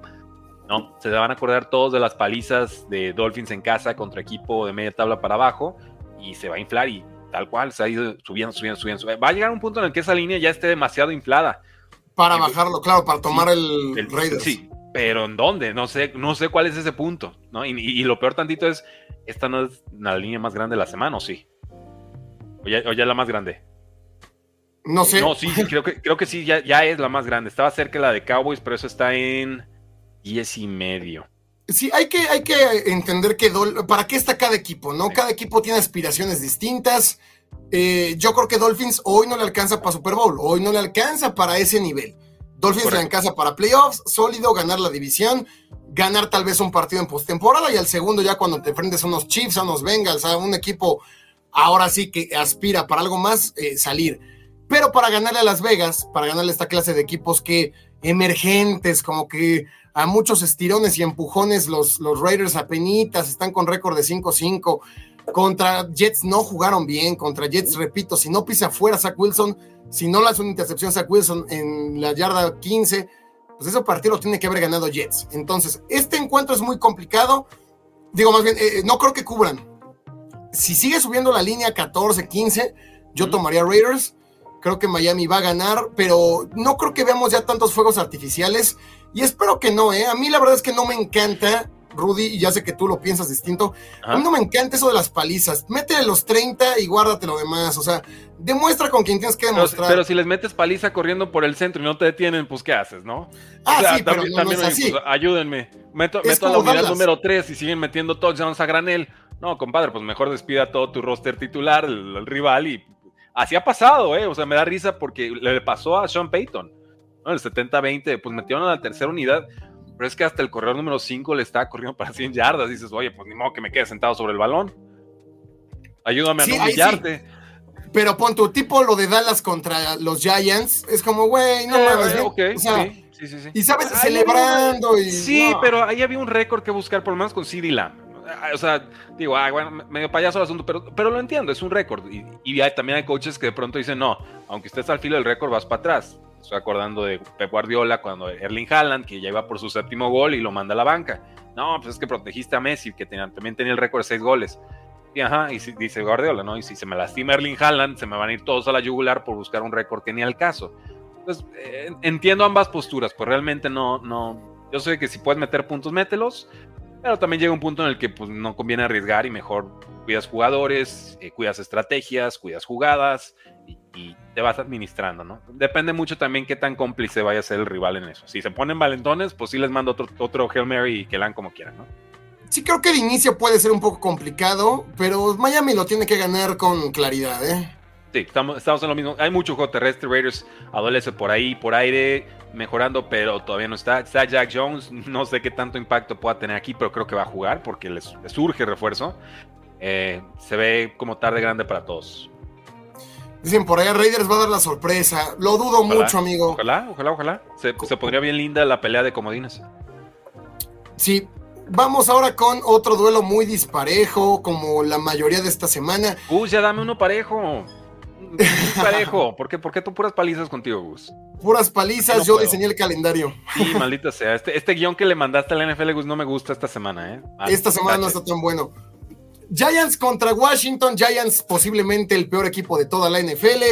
no, se van a acordar todos de las palizas de Dolphins en casa contra equipo de media tabla para abajo y se va a inflar y tal cual, se ha ido subiendo, subiendo, subiendo. Va a llegar un punto en el que esa línea ya esté demasiado inflada. Para bajarlo, claro, para tomar el, el Sí, pero ¿en dónde? No sé, no sé cuál es ese punto, ¿no? Y, lo peor tantito es, esta no es la línea más grande de la semana, ¿o sí? ¿O ya, es la más grande? No sé. No, sí, creo que, creo que sí, ya, ya es la más grande. Estaba cerca la de Cowboys, pero eso está en diez y medio. Sí, hay que, hay que entender que para qué está cada equipo, ¿no? Cada equipo tiene aspiraciones distintas. Eh, yo creo que Dolphins hoy no le alcanza para Super Bowl, hoy no le alcanza para ese nivel. Dolphins le alcanza para playoffs, sólido, ganar la división, ganar tal vez un partido en postemporada y al segundo ya cuando te enfrentes a unos Chiefs, a unos Bengals, a un equipo ahora sí que aspira para algo más, eh, salir. Pero para ganarle a Las Vegas, para ganarle a esta clase de equipos que emergentes, como que a muchos estirones y empujones los, los Raiders apenitas, están con récord de 5-5. Contra Jets no jugaron bien, contra Jets, repito, si no pisa afuera Zach Wilson, si no le hace una intercepción Zach Wilson en la yarda 15, pues ese partido lo tiene que haber ganado Jets. Entonces, este encuentro es muy complicado. Digo, más bien, eh, no creo que cubran. Si sigue subiendo la línea 14, 15, yo tomaría Raiders. Creo que Miami va a ganar, pero no creo que veamos ya tantos fuegos artificiales. Y espero que no, ¿eh? A mí la verdad es que no me encanta, Rudy, y ya sé que tú lo piensas distinto. A mí no me encanta eso de las palizas. Métele los 30 y guárdate lo demás. O sea, demuestra con quien tienes que demostrar. Pero, si les metes paliza corriendo por el centro y no te detienen, pues ¿qué haces, no? Ah, sí, pero no, es así. Pues, ayúdenme. Meto, meto a la unidad número 3 y siguen metiendo touchdowns a granel. No, compadre, pues mejor despida todo tu roster titular, el, rival, y así ha pasado, ¿eh? O sea, me da risa porque le pasó a Sean Payton el 70-20, pues metieron a la tercera unidad, pero es que hasta el corredor número 5 le está corriendo para 100 yardas. Dices, oye, pues ni modo que me quede sentado sobre el balón. Ayúdame a no humillarte. Pero pon tu tipo lo de Dallas contra los Giants, es como, güey, no eh, mames. sí, sí, sí, Y sabes, celebrando. y, sí, pero ahí había un récord que buscar, por lo menos con CD Lamb. O sea, digo, ah, bueno, medio payaso el asunto, pero, pero lo entiendo, es un récord. Y, y también hay coaches que de pronto dicen, no, aunque estés al filo del récord, vas para atrás. Estoy acordando de Pep Guardiola cuando Erling Haaland, que ya iba por su séptimo gol y lo manda a la banca. No, pues es que protegiste a Messi, que también tenía el récord de seis goles. Y ajá, y si, dice Guardiola, ¿no? Y si se me lastima Erling Haaland, se me van a ir todos a la yugular por buscar un récord que ni al caso. Entonces, eh, entiendo ambas posturas, pues realmente no, no. Yo sé que si puedes meter puntos, mételos. Pero también llega un punto en el que pues, no conviene arriesgar y mejor cuidas jugadores, eh, cuidas estrategias, cuidas jugadas y, te vas administrando, ¿no? Depende mucho también qué tan cómplice vaya a ser el rival en eso. Si se ponen valentones, pues sí les mando otro, otro Hail Mary y que la como quieran, ¿no? Sí, creo que de inicio puede ser un poco complicado, pero Miami lo tiene que ganar con claridad, ¿eh? Sí, estamos, estamos en lo mismo. Hay mucho juego terrestre, Raiders adolece por ahí, por aire, mejorando, pero todavía no está. Está Jack Jones, no sé qué tanto impacto pueda tener aquí, pero creo que va a jugar porque les, surge refuerzo. Eh, se ve como tarde grande para todos. Dicen por ahí, Raiders va a dar la sorpresa. Lo dudo mucho, amigo. Ojalá, ojalá, ojalá. Se, se pondría bien linda la pelea de comodines. Sí, Vamos ahora con otro duelo muy disparejo, como la mayoría de esta semana. Gus, ya dame uno parejo. parejo. ¿Por qué, ¿Por qué tú puras palizas contigo, Gus? Puras palizas, yo diseñé el calendario. Sí, maldita sea. Este, este guion que le mandaste a la NFL, Gus, no me gusta esta semana, ¿eh? esta semana no está tan bueno. Giants contra Washington. Giants, posiblemente el peor equipo de toda la NFL.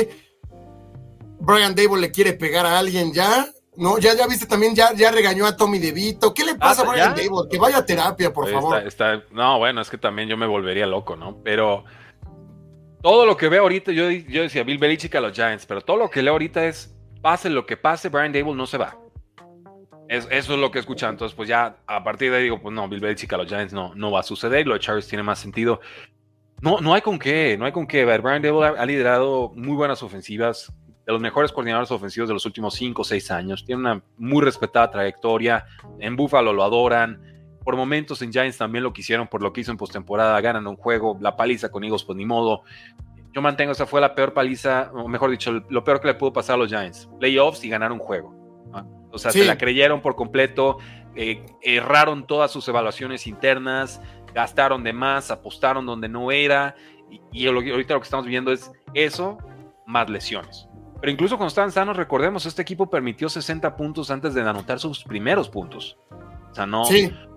Brian Dable le quiere pegar a alguien ya. No, ya, ya viste también, ya, ya regañó a Tommy DeVito. ¿Qué le ah, pasa a Brian Dable? Que vaya a terapia, por favor. Está, no, bueno, es que también yo me volvería loco, ¿no? Pero todo lo que veo ahorita, yo, yo decía Bill Belichick a los Giants, pero todo lo que leo ahorita es, pase lo que pase, Brian Dable no se va. Eso es lo que escuchan. Entonces, pues ya a partir de ahí digo, pues no, Bill Belichick a los Giants no, no va a suceder. Lo de Chargers tiene más sentido. No, no hay con qué, no hay con qué. Brian Dable ha liderado muy buenas ofensivas de los mejores coordinadores ofensivos de los últimos 5 o 6 años. Tiene una muy respetada trayectoria. En Buffalo lo adoran. Por momentos en Giants también lo quisieron por lo que hizo en postemporada. Ganan un juego. La paliza con Eagles, pues ni modo. Yo mantengo, esa fue la peor paliza, o mejor dicho, lo peor que le pudo pasar a los Giants. Playoffs y ganar un juego. O sea, se la creyeron por completo. Eh, erraron todas sus evaluaciones internas. Gastaron de más. Apostaron donde no era. Y, y ahorita lo que estamos viendo es eso más lesiones. Pero incluso cuando estaban sanos, recordemos, este equipo permitió 60 puntos antes de anotar sus primeros puntos. O sea, no,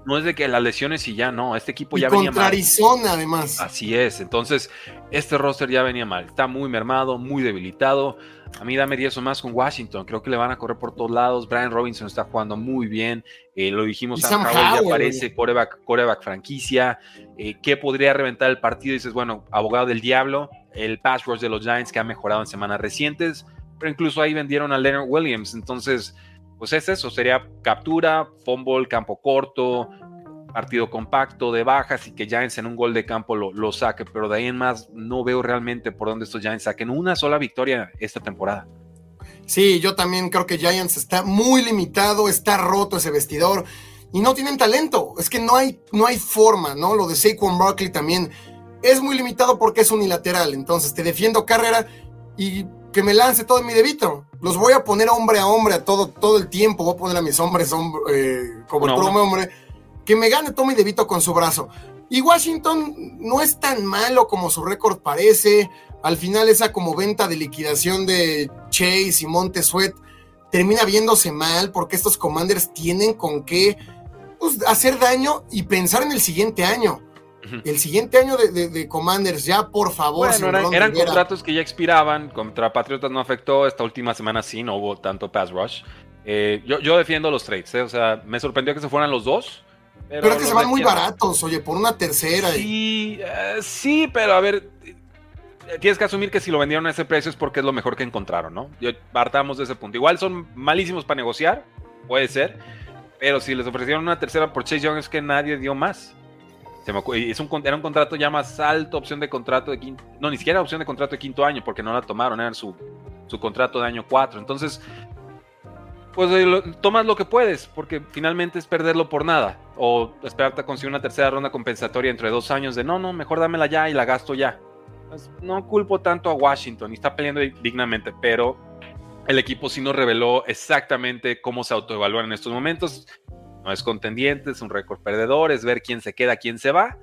no es de que las lesiones y ya no, este equipo ya venía mal. Arizona, además. Así es, entonces este roster ya venía mal, está muy mermado, muy debilitado. A mí dame 10 o más con Washington, creo que le van a correr por todos lados. Brian Robinson está jugando muy bien, eh, lo dijimos, Sam Howell ya aparece, coreback, franquicia. Eh, ¿Qué podría reventar el partido? Dices, bueno, abogado del diablo, el pass rush de los Giants que ha mejorado en semanas recientes pero incluso ahí vendieron a Leonard Williams. Entonces, pues es eso, sería captura, fumble, campo corto, partido compacto de bajas y que Giants en un gol de campo lo, lo, saque, pero de ahí en más no veo realmente por dónde estos Giants saquen una sola victoria esta temporada. Sí, yo también creo que Giants está muy limitado, está roto ese vestidor y no tienen talento. Es que no hay, no hay forma, ¿no? Lo de Saquon Barkley también es muy limitado porque es unilateral. Entonces te defiendo carrera y que me lance todo mi debito. Los voy a poner hombre a hombre a todo, todo el tiempo. Voy a poner a mis hombres eh, como el hombre, hombre. Que me gane todo mi debito con su brazo. Y Washington no es tan malo como su récord parece. Al final esa como venta de liquidación de Chase y Montesuet termina viéndose mal porque estos commanders tienen con qué pues, hacer daño y pensar en el siguiente año. El siguiente año de, Commanders, ya por favor. Bueno, eran, contratos que ya expiraban. Contra Patriotas no afectó. Esta última semana sí, no hubo tanto pass rush. Eh, yo, defiendo los trades. Eh, o sea, me sorprendió que se fueran los dos. Pero, es que se van muy baratos, oye, por una tercera. Sí, eh, sí, pero a ver. Tienes que asumir que si lo vendieron a ese precio es porque es lo mejor que encontraron, ¿no? Yo, partamos de ese punto. Igual son malísimos para negociar, puede ser. Pero si les ofrecieron una tercera por Chase Young es que nadie dio más es un, era un contrato ya más alto, opción de contrato de quinto, no, ni siquiera opción de contrato de quinto año, porque no la tomaron, era su, su contrato de año cuatro. Entonces, pues eh, tomas lo que puedes, porque finalmente es perderlo por nada. O esperarte a conseguir una tercera ronda compensatoria entre dos años de no, no, mejor dámela ya y la gasto ya. Pues, no culpo tanto a Washington y está peleando dignamente, pero el equipo sí nos reveló exactamente cómo se autoevalúan en estos momentos no es contendiente, es un récord perdedor, es ver quién se queda, quién se va.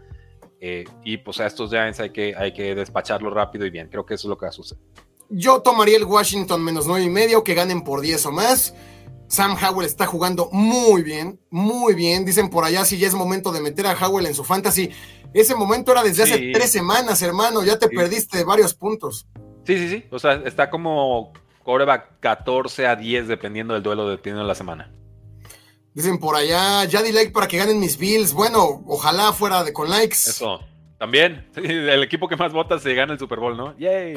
Eh, y pues a estos Giants hay que, hay que despacharlo rápido y bien. Creo que eso es lo que va a suceder. Yo tomaría el Washington menos nueve y medio, que ganen por 10 o más. Sam Howell está jugando muy bien, muy bien. Dicen por allá si ya es momento de meter a Howell en su fantasy. Ese momento era desde hace tres semanas, hermano. Ya te perdiste varios puntos. Sí, sí, sí. O sea, está como coreback 14 a 10 dependiendo del duelo, dependiendo de la semana. Dicen por allá, ya di like para que ganen mis Bills. Bueno, ojalá fuera de con likes. Eso, también. el equipo que más vota se gana el Super Bowl, ¿no? Yay.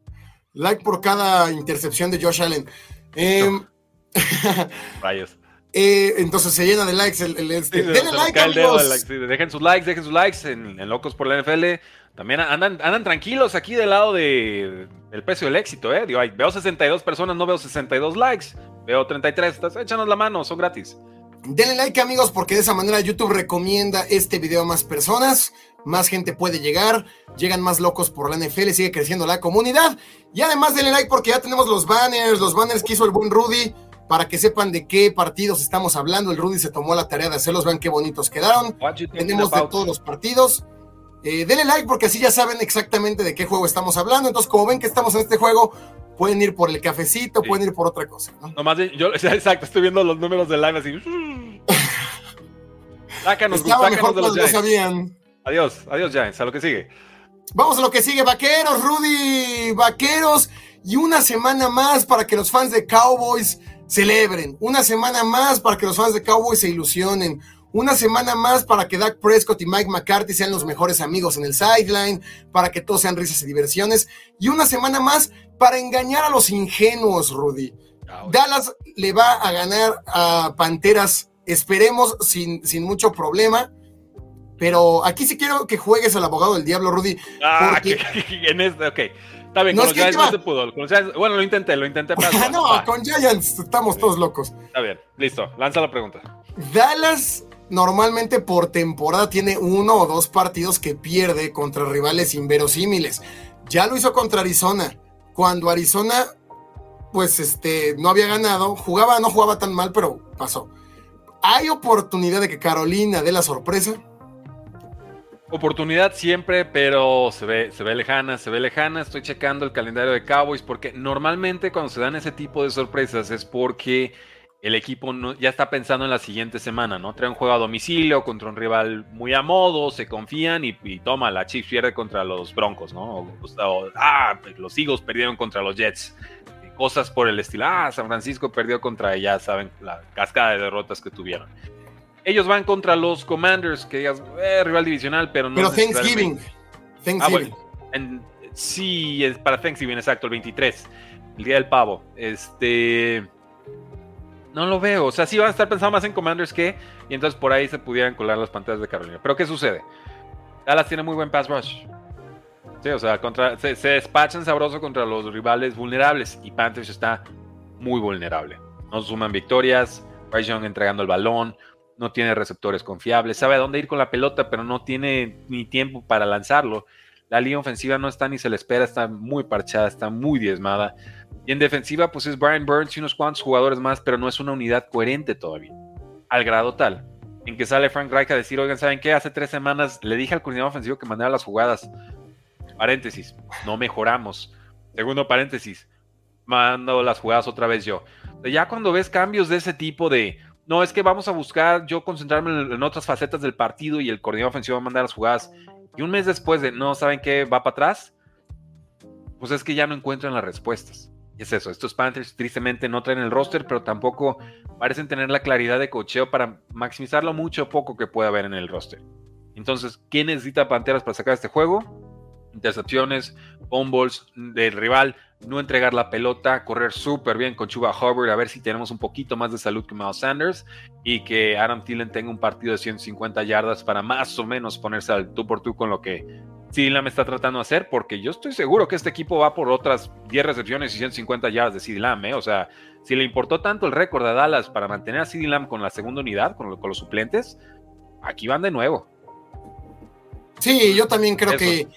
like por cada intercepción de Josh Allen. Em, Rayos. Eh, entonces se llena de likes el, este. Denle like, dejen sus likes, dejen sus likes en, Locos por la NFL. También andan, andan tranquilos aquí del lado de, del precio del éxito, ¿eh? Digo, veo 62 personas, no veo 62 likes. Veo 33, échanos la mano, son gratis. Denle like amigos porque de esa manera YouTube recomienda este video a más personas, más gente puede llegar, llegan más locos por la NFL, sigue creciendo la comunidad y además denle like porque ya tenemos los banners, los banners que hizo el buen Rudy para que sepan de qué partidos estamos hablando. El Rudy se tomó la tarea de hacerlos, vean qué bonitos quedaron. Tenemos de todos los partidos. Eh, denle like porque así ya saben exactamente de qué juego estamos hablando. Entonces, como ven que estamos en este juego, pueden ir por el cafecito, pueden ir por otra cosa. ¿no? más yo, exacto, estoy viendo los números de live así. sácanos, Estaba mejor de los ya sabían. Adiós, adiós Giants, a lo que sigue. Vamos a lo que sigue, vaqueros, Rudy, vaqueros, y una semana más para que los fans de Cowboys celebren, una semana más para que los fans de Cowboys se ilusionen, una semana más para que Dak Prescott y Mike McCarthy sean los mejores amigos en el sideline, para que todos sean risas y diversiones, y una semana más para engañar a los ingenuos, Rudy. Ah, Dallas le va a ganar a Panteras, esperemos, sin, sin mucho problema. Pero aquí sí quiero que juegues al abogado del diablo, Rudy. Ah, en este, ok. Está bien, con los Giants no se pudo. bueno, lo intenté, lo intenté. no, con Giants estamos todos locos. Está bien, listo. Lanza la pregunta. Dallas normalmente por temporada tiene uno o dos partidos que pierde contra rivales inverosímiles. Ya lo hizo contra Arizona. Cuando Arizona, pues este, no había ganado, jugaba, no jugaba tan mal, pero pasó. ¿Hay oportunidad de que Carolina dé la sorpresa? Oportunidad siempre, pero se ve, se ve lejana, se ve lejana. Estoy checando el calendario de Cowboys porque normalmente cuando se dan ese tipo de sorpresas es porque el equipo ya está pensando en la siguiente semana, ¿no? Trae un juego a domicilio contra un rival muy a modo, se confían y, toma, la Chiefs pierde contra los Broncos, ¿no? O, ah, pues los Eagles perdieron contra los Jets. Cosas por el estilo, ah, San Francisco perdió contra, ya saben, la cascada de derrotas que tuvieron. Ellos van contra los Commanders, que digas, eh, rival divisional, pero no. Pero Thanksgiving. Thanksgiving. Ah, sí, es para Thanksgiving, exacto, el 23, el día del pavo. Este no lo veo. O sea, sí van a estar pensando más en Commanders que. Y entonces por ahí se pudieran colar las pantallas de Carolina. Pero ¿qué sucede? Dallas tiene muy buen pass rush. Sí, o sea, contra, se, despachan sabroso contra los rivales vulnerables. Y Panthers está muy vulnerable. No suman victorias. Bryce Young entregando el balón. No tiene receptores confiables. Sabe a dónde ir con la pelota, pero no tiene ni tiempo para lanzarlo. La línea ofensiva no está ni se le espera. Está muy parchada, está muy diezmada. Y en defensiva, pues es Brian Burns y unos cuantos jugadores más, pero no es una unidad coherente todavía. Al grado tal, en que sale Frank Reich a decir, oigan, ¿saben qué? Hace tres semanas le dije al coordinador ofensivo que mandara las jugadas. Paréntesis, no mejoramos. Segundo paréntesis, mando las jugadas otra vez yo. Ya cuando ves cambios de ese tipo de, no, es que vamos a buscar yo concentrarme en, otras facetas del partido y el coordinador ofensivo va a mandar las jugadas. Y un mes después de, no, ¿saben qué? Va para atrás. Pues es que ya no encuentran las respuestas es eso, estos Panthers tristemente no traen el roster, pero tampoco parecen tener la claridad de cocheo para maximizar lo mucho o poco que pueda haber en el roster. Entonces, ¿quién necesita Panteras para sacar este juego? Intercepciones, fumbles del rival, no entregar la pelota, correr súper bien con Chuba Hubbard, a ver si tenemos un poquito más de salud que Miles Sanders y que Adam Thielen tenga un partido de 150 yardas para más o menos ponerse al tú por tú con lo que CeeDee me está tratando de hacer, porque yo estoy seguro que este equipo va por otras 10 recepciones y 150 yardas de CeeDee Lamb, ¿eh? O sea, si le importó tanto el récord de Dallas para mantener a CeeDee Lamb con la segunda unidad, con, los suplentes, aquí van de nuevo. Sí, yo también creo que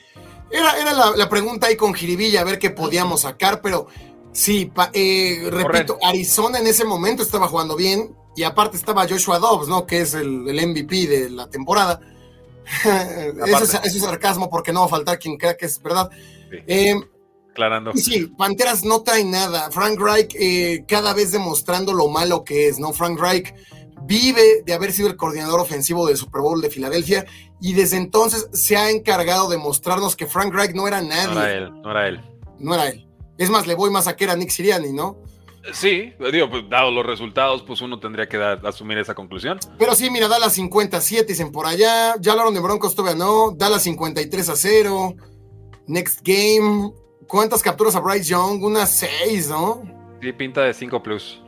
era, era la, pregunta ahí con Jiribilla, a ver qué podíamos sacar, pero sí, eh, repito, Arizona en ese momento estaba jugando bien, y aparte estaba Joshua Dobbs, ¿no? Que es el, el MVP de la temporada eso, es, sarcasmo porque no va a faltar quien crea que es verdad. Eh, aclarando. Sí, Panteras no trae nada. Frank Reich eh, cada vez demostrando lo malo que es, ¿no? Frank Reich vive de haber sido el coordinador ofensivo del Super Bowl de Filadelfia y desde entonces se ha encargado de mostrarnos que Frank Reich no era nadie. No era él, no era él. No era él. Es más, le voy más a que era Nick Siriani, ¿no? Sí, digo, pues dado los resultados, pues uno tendría que asumir esa conclusión. Pero sí, mira, Dallas 57 dicen por allá, ya hablaron de Broncos, todavía no, Dallas 53 a 0, Next Game, ¿cuántas capturas a Bryce Young? Unas 6, ¿no? Sí, pinta de 5 plus.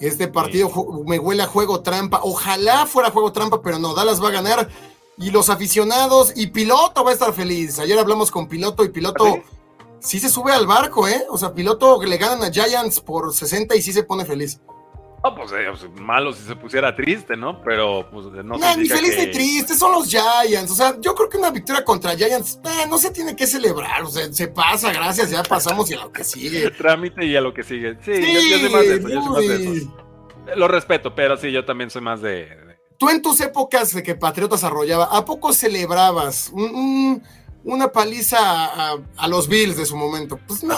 Este partido me huele a juego trampa, ojalá fuera juego trampa, pero no, Dallas va a ganar y los aficionados y Piloto va a estar feliz. Ayer hablamos con Piloto y Piloto... ¿Ah, sí se sube al barco, ¿eh? O sea, piloto le ganan a Giants por 60 y sí se pone feliz. No, pues, eh, pues, malo si se pusiera triste, ¿no? Pero pues no, no ni feliz ni triste, son los Giants. O sea, yo creo que una victoria contra Giants eh, no se tiene que celebrar. O sea, se pasa, gracias, ya pasamos y a lo que sigue. Trámite y a lo que sigue. Sí, yo, soy más de eso, yo soy más de eso. Lo respeto, pero sí, yo también soy más de. Tú en tus épocas de que Patriotas arrollaba, ¿a poco celebrabas? un una paliza a, los Bills de su momento. Pues no,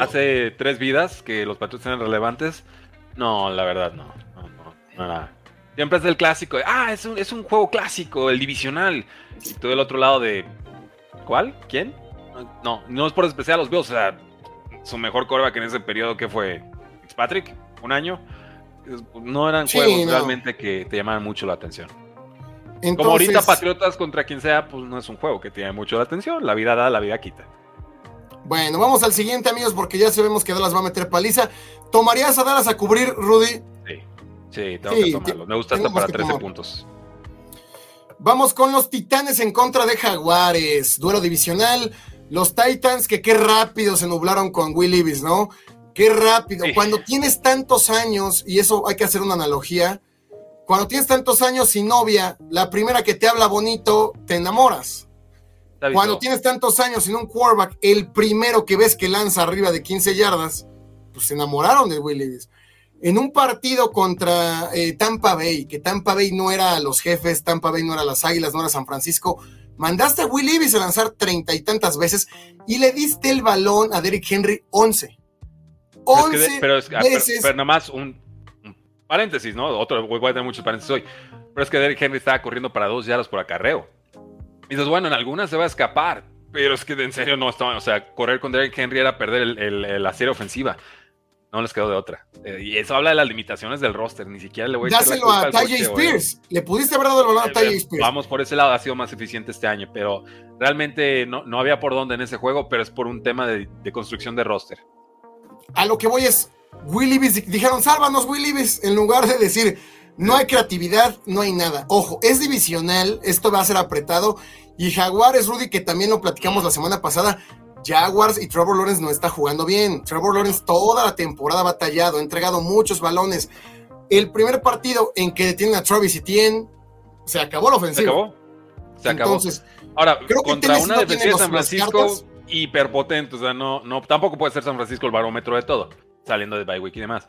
hace, tres vidas que los Patriots eran relevantes. No, la verdad no. no, Siempre es el clásico. ah, es un, es un juego clásico, el divisional. Y tú del otro lado de. ¿Cuál? ¿Quién? No, no es por especial los Bills. O sea, su mejor coreback en ese periodo que fue Fitzpatrick, un año. No eran juegos realmente que te llamaban mucho la atención. Como ahorita Patriotas contra quien sea, pues no es un juego que tiene mucho la atención. La vida da, la vida quita. Bueno, vamos al siguiente, amigos, porque ya sabemos que Dallas va a meter paliza. ¿Tomarías a Dallas a cubrir, Rudy? Sí, sí, tengo que tomarlo. Me gusta hasta para 13 puntos. Vamos con los Titanes en contra de Jaguares. Duelo divisional. Los Titans, que qué rápido se nublaron con Will Levis, ¿no? Qué rápido. Cuando tienes tantos años, y eso hay que hacer una analogía, cuando tienes tantos años sin novia, la primera que te habla bonito, te enamoras. Cuando tienes tantos años sin un quarterback, el primero que ves que lanza arriba de 15 yardas, pues se enamoraron de Will Levis. En un partido contra eh, Tampa Bay, que Tampa Bay no era los jefes, Tampa Bay no era las Águilas, no era San Francisco, mandaste a Will Levis a lanzar treinta y tantas veces y le diste el balón a Derrick Henry 11. 11 pero, es veces. pero nada más un, Paréntesis, ¿no? Otro, voy a tener muchos paréntesis hoy. Pero es que Derrick Henry estaba corriendo para dos yardas por acarreo. Y dices, bueno, en algunas se va a escapar. Pero es que en serio no estaba. O sea, correr con Derrick Henry era perder el, la serie ofensiva. No les quedó de otra. Eh, y eso habla de las limitaciones del roster. Ni siquiera le voy a Dáselo a Tajay Spears. Le pudiste haber dado el balón a Tajay Spears. Vamos por ese lado, ha sido más eficiente este año. Pero realmente no, no había por dónde en ese juego. Pero es por un tema de, de construcción de roster. A lo que voy es Will dijeron, sálvanos Will en lugar de decir, no hay creatividad, no hay nada. Ojo, es divisional, esto va a ser apretado. Y Jaguares, Rudy, que también lo platicamos la semana pasada, Jaguars y Trevor Lawrence no está jugando bien. Trevor Lawrence toda la temporada ha batallado, ha entregado muchos balones. El primer partido en que detienen a Travis Etienne, se acabó la ofensiva. Se acabó. Se acabó. Entonces, Ahora, creo contra una defensiva de San Francisco hiperpotente, o sea, no, no, tampoco puede ser San Francisco el barómetro de todo saliendo de bye week y demás.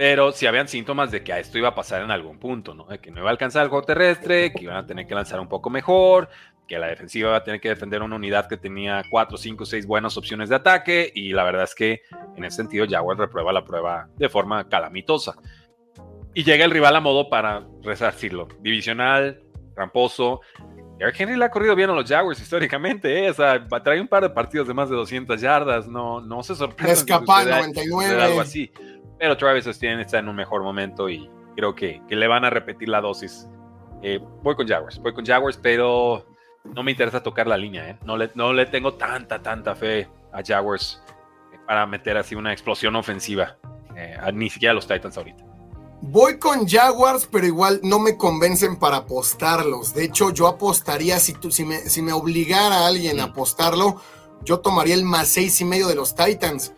Pero si habían síntomas de que a esto iba a pasar en algún punto, ¿no? De que no iba a alcanzar el juego terrestre, que iban a tener que lanzar un poco mejor, que la defensiva iba a tener que defender una unidad que tenía 4, 5, 6 buenas opciones de ataque. Y la verdad es que en ese sentido Jaguar reprueba la prueba de forma calamitosa. Y llega el rival a modo para resarcirlo. Divisional, tramposo, Eric Henry le ha corrido bien a los Jaguars históricamente, ¿eh? o sea, trae un par de partidos de más de 200 yardas, no, no se sorprende. Escapa 99. Algo así. Pero Travis Etienne está en un mejor momento y creo que, que le van a repetir la dosis. Eh, voy con Jaguars, voy con Jaguars, pero no me interesa tocar la línea, ¿eh? no, le, no le tengo tanta, tanta fe a Jaguars para meter así una explosión ofensiva, eh, ni siquiera a los Titans ahorita. Voy con Jaguars, pero igual no me convencen para apostarlos. De hecho, yo apostaría, si, tú, si, me, si me obligara a alguien a apostarlo, yo tomaría el más seis y medio de los Titans.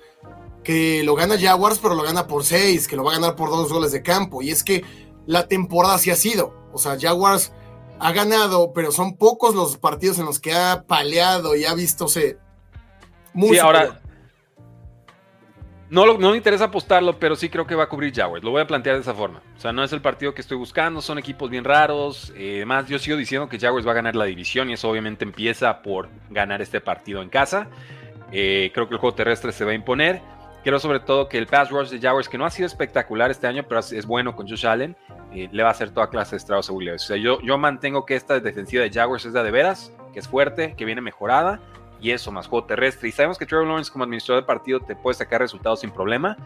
Que lo gana Jaguars, pero lo gana por seis, que lo va a ganar por dos goles de campo. Y es que la temporada sí ha sido. O sea, Jaguars ha ganado, pero son pocos los partidos en los que ha paleado y ha visto muy sí, ahora, no, no me interesa apostarlo, pero sí creo que va a cubrir Jaguars. Lo voy a plantear de esa forma. O sea, no es el partido que estoy buscando, son equipos bien raros. Eh, además, yo sigo diciendo que Jaguars va a ganar la división y eso obviamente empieza por ganar este partido en casa. Eh, creo que el juego terrestre se va a imponer. Creo sobre todo que el pass rush de Jaguars, que no ha sido espectacular este año, pero es bueno con Josh Allen, eh, le va a hacer toda clase de estragos a Will O sea, yo, yo mantengo que esta defensiva de Jaguars es la de veras, que es fuerte, que viene mejorada, y eso, más juego terrestre. Y sabemos que Trevor Lawrence como administrador de partido te puede sacar resultados sin problema.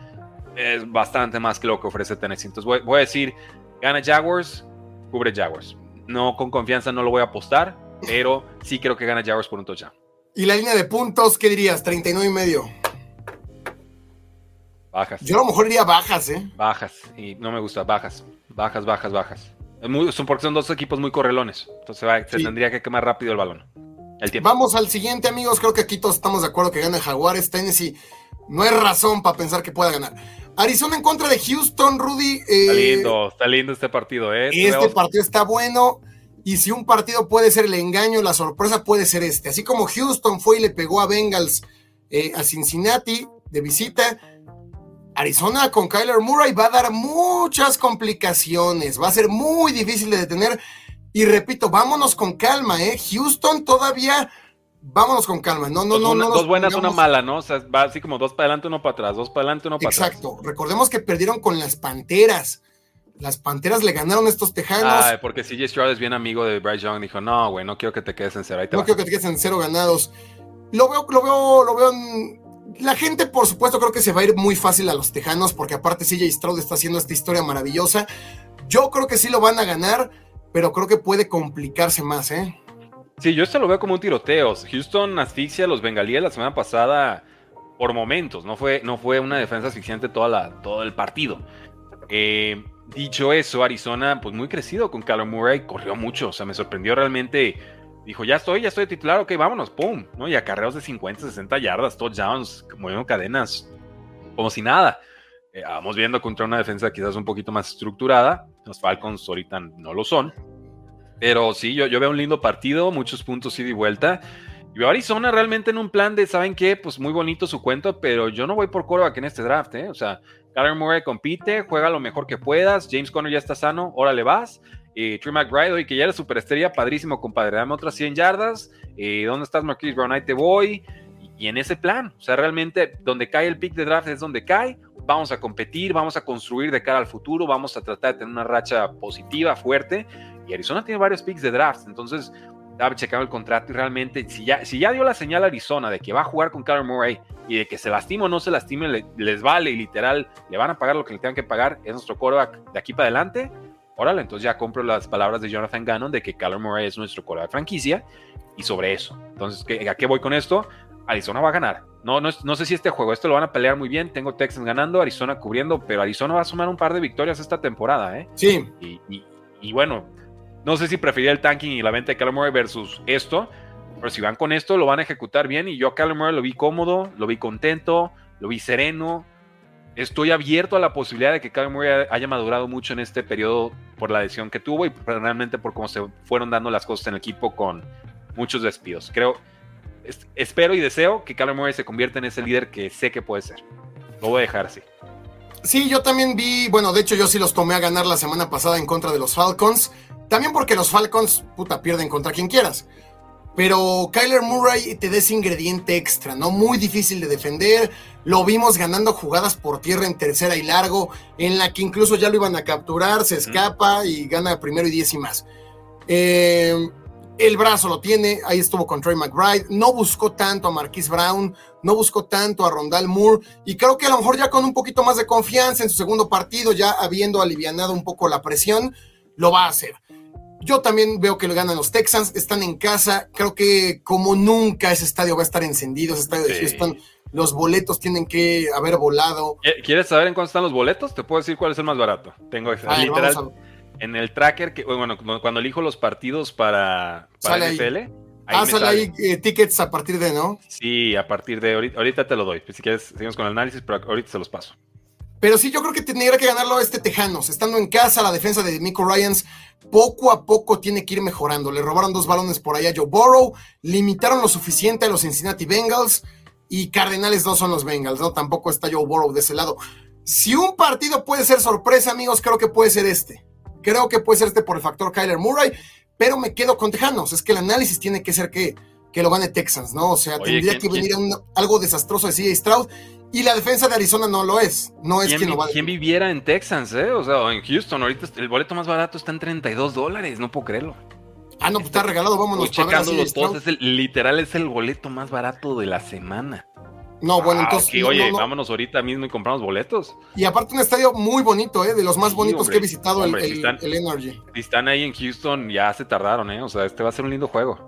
Es bastante más que lo que ofrece Tennessee. Entonces voy, voy a decir, gana Jaguars, cubre Jaguars. No, con confianza no lo voy a apostar, pero sí creo que gana Jaguars por un touchdown. ¿Y la línea de puntos, qué dirías? 39 y medio. Bajas. Yo a lo mejor iría bajas, ¿eh? Bajas, y no me gusta, bajas. Bajas, bajas, bajas. son porque son dos equipos muy correlones. Entonces se tendría que quemar rápido el balón. El tiempo. Vamos al siguiente, amigos. Creo que aquí todos estamos de acuerdo que gana Jaguares. Tennessee no hay razón para pensar que pueda ganar. Arizona en contra de Houston, Rudy. Eh, está lindo, está lindo este partido, ¿eh? Este partido está bueno. Y si un partido puede ser el engaño, la sorpresa puede ser este. Así como Houston fue y le pegó a Bengals eh, a Cincinnati de visita, Arizona con Kyler Murray va a dar muchas complicaciones, va a ser muy difícil de detener. Y repito, vámonos con calma, ¿eh? Houston todavía, vámonos con calma. No, no, no, no. Dos buenas, una mala, ¿no? O sea, va así como dos para adelante, uno para atrás, dos para adelante, uno para atrás. Exacto. Recordemos que perdieron con las Panteras. Las Panteras le ganaron a estos Tejanos. Ay, porque CJ Stroud es bien amigo de Bryce Young. Dijo, no, güey, no quiero que te quedes en cero. no quiero que te quedes en cero ganados. Lo veo, lo veo, lo veo en la gente, por supuesto, creo que se va a ir muy fácil a los Tejanos, porque aparte CJ Stroud está haciendo esta historia maravillosa. Yo creo que sí lo van a ganar, pero creo que puede complicarse más, ¿eh? Sí, yo esto lo veo como un tiroteo. Houston asfixia a los bengalíes la semana pasada por momentos, no fue, no fue una defensa asfixiante toda la, todo el partido. Eh, dicho eso, Arizona, pues muy crecido con Callum Murray, corrió mucho, o sea, me sorprendió realmente dijo, ya estoy, ya estoy titular, ok, vámonos, pum, ¿no? Y acarreos de 50, 60 yardas, touchdowns, moviendo cadenas, como si nada. Eh, vamos viendo contra una defensa quizás un poquito más estructurada. Los Falcons ahorita no lo son. Pero sí, yo, yo veo un lindo partido, muchos puntos ida y vuelta. Y veo Arizona realmente en un plan de, ¿saben qué? Pues muy bonito su cuento, pero yo no voy por quarterback en este draft, ¿eh? O sea, Kyler Murray compite, juega lo mejor que puedas, James Conner ya está sano, órale vas. Eh, Trey McBride, que ya eres superestrella, padrísimo, compadre. Dame otras 100 yardas. Eh, ¿Dónde estás, Marquis Brown? Ahí te voy. Y, en ese plan, o sea, realmente donde cae el pick de draft es donde cae. Vamos a competir, vamos a construir de cara al futuro, vamos a tratar de tener una racha positiva, fuerte. Y Arizona tiene varios picks de draft, entonces estaba checando el contrato y realmente, si ya, si ya dio la señal a Arizona de que va a jugar con Kyler Murray y de que se lastime o no se lastime, les vale y literal le van a pagar lo que le tengan que pagar, es nuestro quarterback de aquí para adelante órale, entonces ya compro las palabras de Jonathan Gannon de que Kyler Murray es nuestro de franquicia y sobre eso. Entonces, ¿a qué voy con esto? Arizona va a ganar. No, no, no, sé si este juego, esto lo van a pelear muy bien. Tengo Texans ganando, Arizona cubriendo, pero Arizona va a sumar un par de victorias esta temporada, ¿eh? Sí. Y, bueno, no sé si preferiría el tanking y la venta de Kyler Murray versus esto, pero si van con esto, lo van a ejecutar bien. Y yo a Kyler Murray lo vi cómodo, lo vi contento, lo vi sereno, estoy abierto a la posibilidad de que Kyler Murray haya madurado mucho en este periodo por la decisión que tuvo y realmente por cómo se fueron dando las cosas en el equipo con muchos despidos. Creo, espero y deseo que Kyler Murray se convierta en ese líder que sé que puede ser. Lo voy a dejar así. Sí, yo también vi, bueno, de hecho yo sí los tomé a ganar la semana pasada en contra de los Falcons. También porque los Falcons, puta, pierden contra quien quieras. Pero Kyler Murray te da ese ingrediente extra, ¿no? Muy difícil de defender. Lo vimos ganando jugadas por tierra en tercera y largo, en la que incluso ya lo iban a capturar, se escapa y gana primero y diez y más. Eh, el brazo lo tiene, ahí estuvo con Trey McBride. No buscó tanto a Marquise Brown, no buscó tanto a Rondal Moore. Y creo que a lo mejor ya con un poquito más de confianza en su segundo partido, ya habiendo alivianado un poco la presión, lo va a hacer. Yo también veo que lo ganan los Texans, están en casa. Creo que como nunca ese estadio va a estar encendido, ese estadio de Houston. Los boletos tienen que haber volado. ¿Quieres saber en cuánto están los boletos? Te puedo decir cuál es el más barato. Tengo literal en el tracker que bueno cuando elijo los partidos para, para NFL. Ahí. ah, sale ahí eh, tickets a partir de, ¿no? Sí, a partir de ahorita, ahorita te lo doy. Si quieres, seguimos con el análisis, pero ahorita se los paso. Pero sí, yo creo que tendría que ganarlo este Tejanos. Estando en casa, la defensa de Nico Ryans poco a poco tiene que ir mejorando. Le robaron dos balones por allá a Joe Burrow, limitaron lo suficiente a los Cincinnati Bengals y Cardenales no son los Bengals, ¿no? Tampoco está Joe Burrow de ese lado. Si un partido puede ser sorpresa, amigos, creo que puede ser este. Creo que puede ser este por el factor Kyler Murray, pero me quedo con Tejanos. Es que el análisis tiene que ser que, que lo gane Texans, ¿no? O sea, tendría que venir algo desastroso de CJ Stroud y la defensa de Arizona no lo es. No es quien lo va a ¿Quién viviera en Texans, eh? O sea, en Houston. Ahorita el boleto más barato está en 32 dólares. No puedo creerlo. Ah, no, pues está regalado. Vámonos. Estoy checando los posts. literal es el boleto más barato de la semana. No, bueno, ah, entonces. oye, vámonos ahorita mismo y compramos boletos. Y aparte, un estadio muy bonito, ¿eh? De los más bonitos que he visitado el, Energy. Si están ahí en Houston, ya se tardaron, ¿eh? O sea, este va a ser un lindo juego.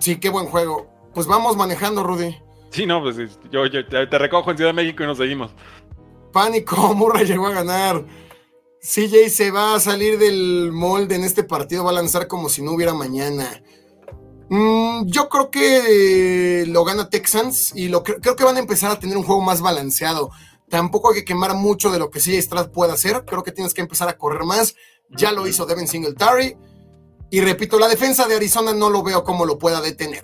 Sí, qué buen juego. Pues vamos manejando, Rudy. Sí, no, pues yo, te recojo en Ciudad de México y nos seguimos. Pánico, Murray llegó a ganar. CJ se va a salir del molde en este partido, va a lanzar como si no hubiera mañana. Mm, yo creo que lo gana Texans y lo, creo que van a empezar a tener un juego más balanceado. Tampoco hay que quemar mucho de lo que CJ Stroud puede hacer. Creo que tienes que empezar a correr más. Ya lo hizo Devin Singletary. Y repito, la defensa de Arizona no lo veo como lo pueda detener.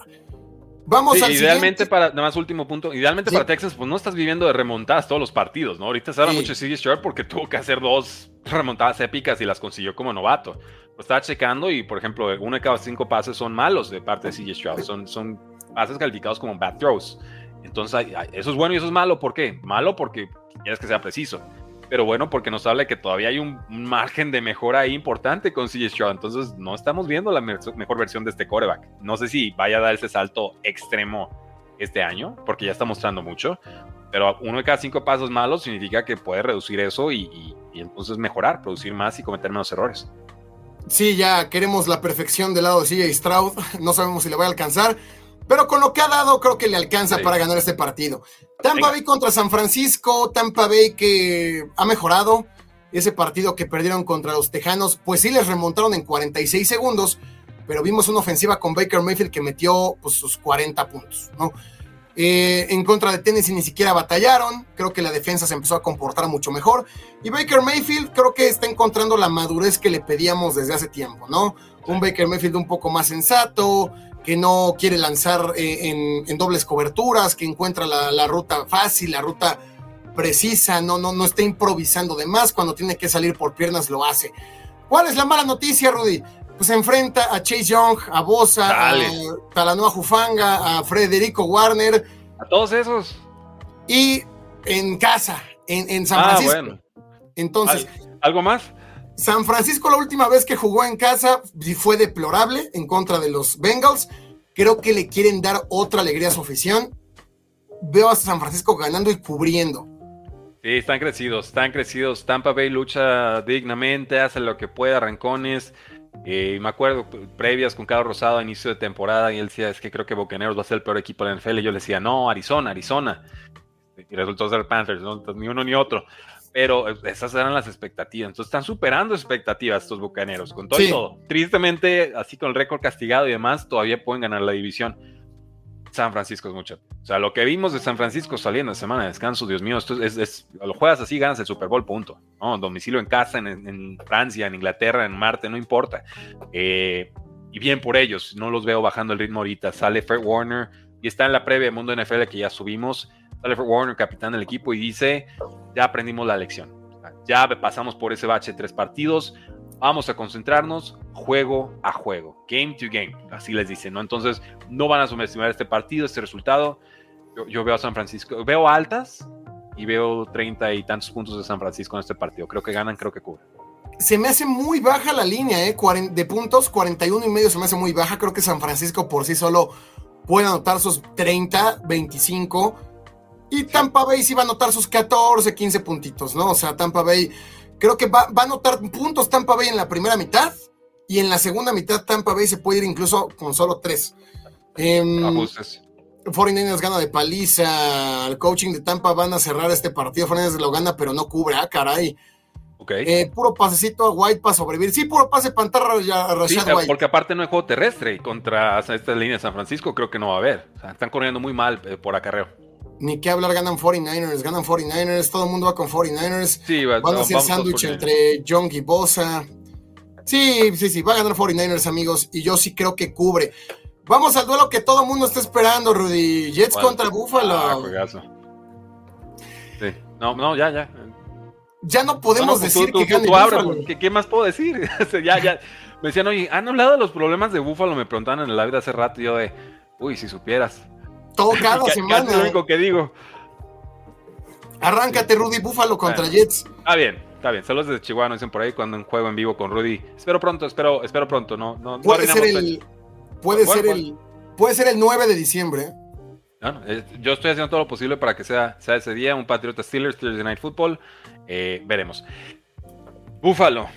Vamos a Idealmente para, nada más último punto, idealmente para Texas, pues no estás viviendo de remontadas todos los partidos, ¿no? Ahorita se habla mucho de CJ Stroud porque tuvo que hacer dos remontadas épicas y las consiguió como novato. Lo estaba checando y, por ejemplo, uno de cada cinco pases son malos de parte de CJ Stroud. Son, son pases calificados como bad throws. Entonces, eso es bueno y eso es malo. ¿Por qué? Malo porque quieres que sea preciso. Pero bueno, porque nos habla que todavía hay un, margen de mejora ahí importante con CJ Stroud. Entonces, no estamos viendo la mejor versión de este coreback. No sé si vaya a dar ese salto extremo este año, porque ya está mostrando mucho. Pero uno de cada cinco pasos malos significa que puede reducir eso y entonces mejorar, producir más y cometer menos errores. Sí, ya queremos la perfección del lado de CJ Stroud. No sabemos si le va a alcanzar. Pero con lo que ha dado, creo que le alcanza para ganar este partido. Tampa Bay contra San Francisco. Tampa Bay que ha mejorado. Ese partido que perdieron contra los Tejanos, pues sí les remontaron en 46 segundos. Pero vimos una ofensiva con Baker Mayfield que metió pues, sus 40 puntos, ¿no? Eh, en contra de Tennessee ni siquiera batallaron. Creo que la defensa se empezó a comportar mucho mejor. Y Baker Mayfield creo que está encontrando la madurez que le pedíamos desde hace tiempo, ¿no? Un Baker Mayfield un poco más sensato, que no quiere lanzar eh, en, dobles coberturas, que encuentra la, ruta fácil, la ruta precisa, no, no, no está improvisando de más. Cuando tiene que salir por piernas lo hace. ¿Cuál es la mala noticia, Rudy? pues enfrenta a Chase Young, a Bosa, a Talanoa Jufanga, a Frederico Warner. A todos esos. Y en casa, en, San ah, Francisco. Bueno. Entonces. ¿Algo más? San Francisco la última vez que jugó en casa fue deplorable en contra de los Bengals. Creo que le quieren dar otra alegría a su afición. Veo a San Francisco ganando y cubriendo. Sí, están crecidos, están crecidos. Tampa Bay lucha dignamente, hace lo que puede, arrancones. Eh, me acuerdo previas con Carlos Rosado a inicio de temporada y él decía, es que creo que Bocaneros va a ser el peor equipo de la NFL. Y yo le decía, no, Arizona, Arizona. Y resultó ser Panthers, ni uno ni otro. Pero esas eran las expectativas. Entonces están superando expectativas estos Bucaneros, con todo y todo. Tristemente, así con el récord castigado y demás, todavía pueden ganar la división. San Francisco es mucho. O sea, lo que vimos de San Francisco saliendo de semana de descanso, Dios mío, esto es, lo juegas así, ganas el Super Bowl, punto. ¿no? Domicilio en casa, en, Francia, en Inglaterra, en Marte, no importa. Eh, y bien por ellos, no los veo bajando el ritmo ahorita. Sale Fred Warner y está en la previa de Mundo NFL que ya subimos. Sale Fred Warner, capitán del equipo, y dice: Ya aprendimos la lección. Ya pasamos por ese bache de tres partidos. Vamos a concentrarnos juego a juego, game to game, así les dicen, ¿no? Entonces, no van a subestimar este partido, este resultado. Yo, veo a San Francisco, veo altas y veo treinta y tantos puntos de San Francisco en este partido. Creo que ganan, creo que cubren. Se me hace muy baja la línea, ¿eh? de puntos, 41 y medio se me hace muy baja. Creo que San Francisco por sí solo puede anotar sus 30, 25. Y Tampa Bay sí va a anotar sus 14, 15 puntitos, ¿no? O sea, Tampa Bay Creo que va, a anotar puntos Tampa Bay en la primera mitad y en la segunda mitad Tampa Bay se puede ir incluso con solo tres. Eh, 49ers gana de paliza. El coaching de Tampa van a cerrar este partido. 49ers lo gana, pero no cubre. Ah, caray. Okay. Eh, puro pasecito a White para sobrevivir. Sí, puro pase pantarra a Rashad White. Porque aparte no hay juego terrestre y contra esta línea de San Francisco creo que no va a haber. están corriendo muy mal eh, por acarreo ni qué hablar, ganan 49ers, ganan 49ers, todo el mundo va con 49ers. Sí, va, Van a hacer sándwich entre Young y Bosa. Sí, sí, sí, va a ganar 49ers, amigos, y yo sí creo que cubre. Vamos al duelo que todo el mundo está esperando, Rudy. Jets contra Buffalo. Ah, sí. No, no, ya, ya. Ya no podemos decir que gane ¿qué, ¿qué, más puedo decir? ya, ya. Me decían, oye, ¿han hablado de los problemas de Buffalo? Me preguntaban en el live de hace rato y yo de Uy, si supieras. Todo cada semana. Es lo único que digo. Arráncate, Rudy Búfalo contra Jets. Está bien, está bien. Saludos desde Chihuahua, dicen por ahí cuando en juego en vivo con Rudy. Espero pronto, espero, espero pronto. No, no, puede ser el, puede ser el, puede ser el 9 de diciembre. yo estoy haciendo todo lo posible para que sea, sea ese día un Patriota Steelers, Steelers Night Football. Eh, veremos. Búfalo.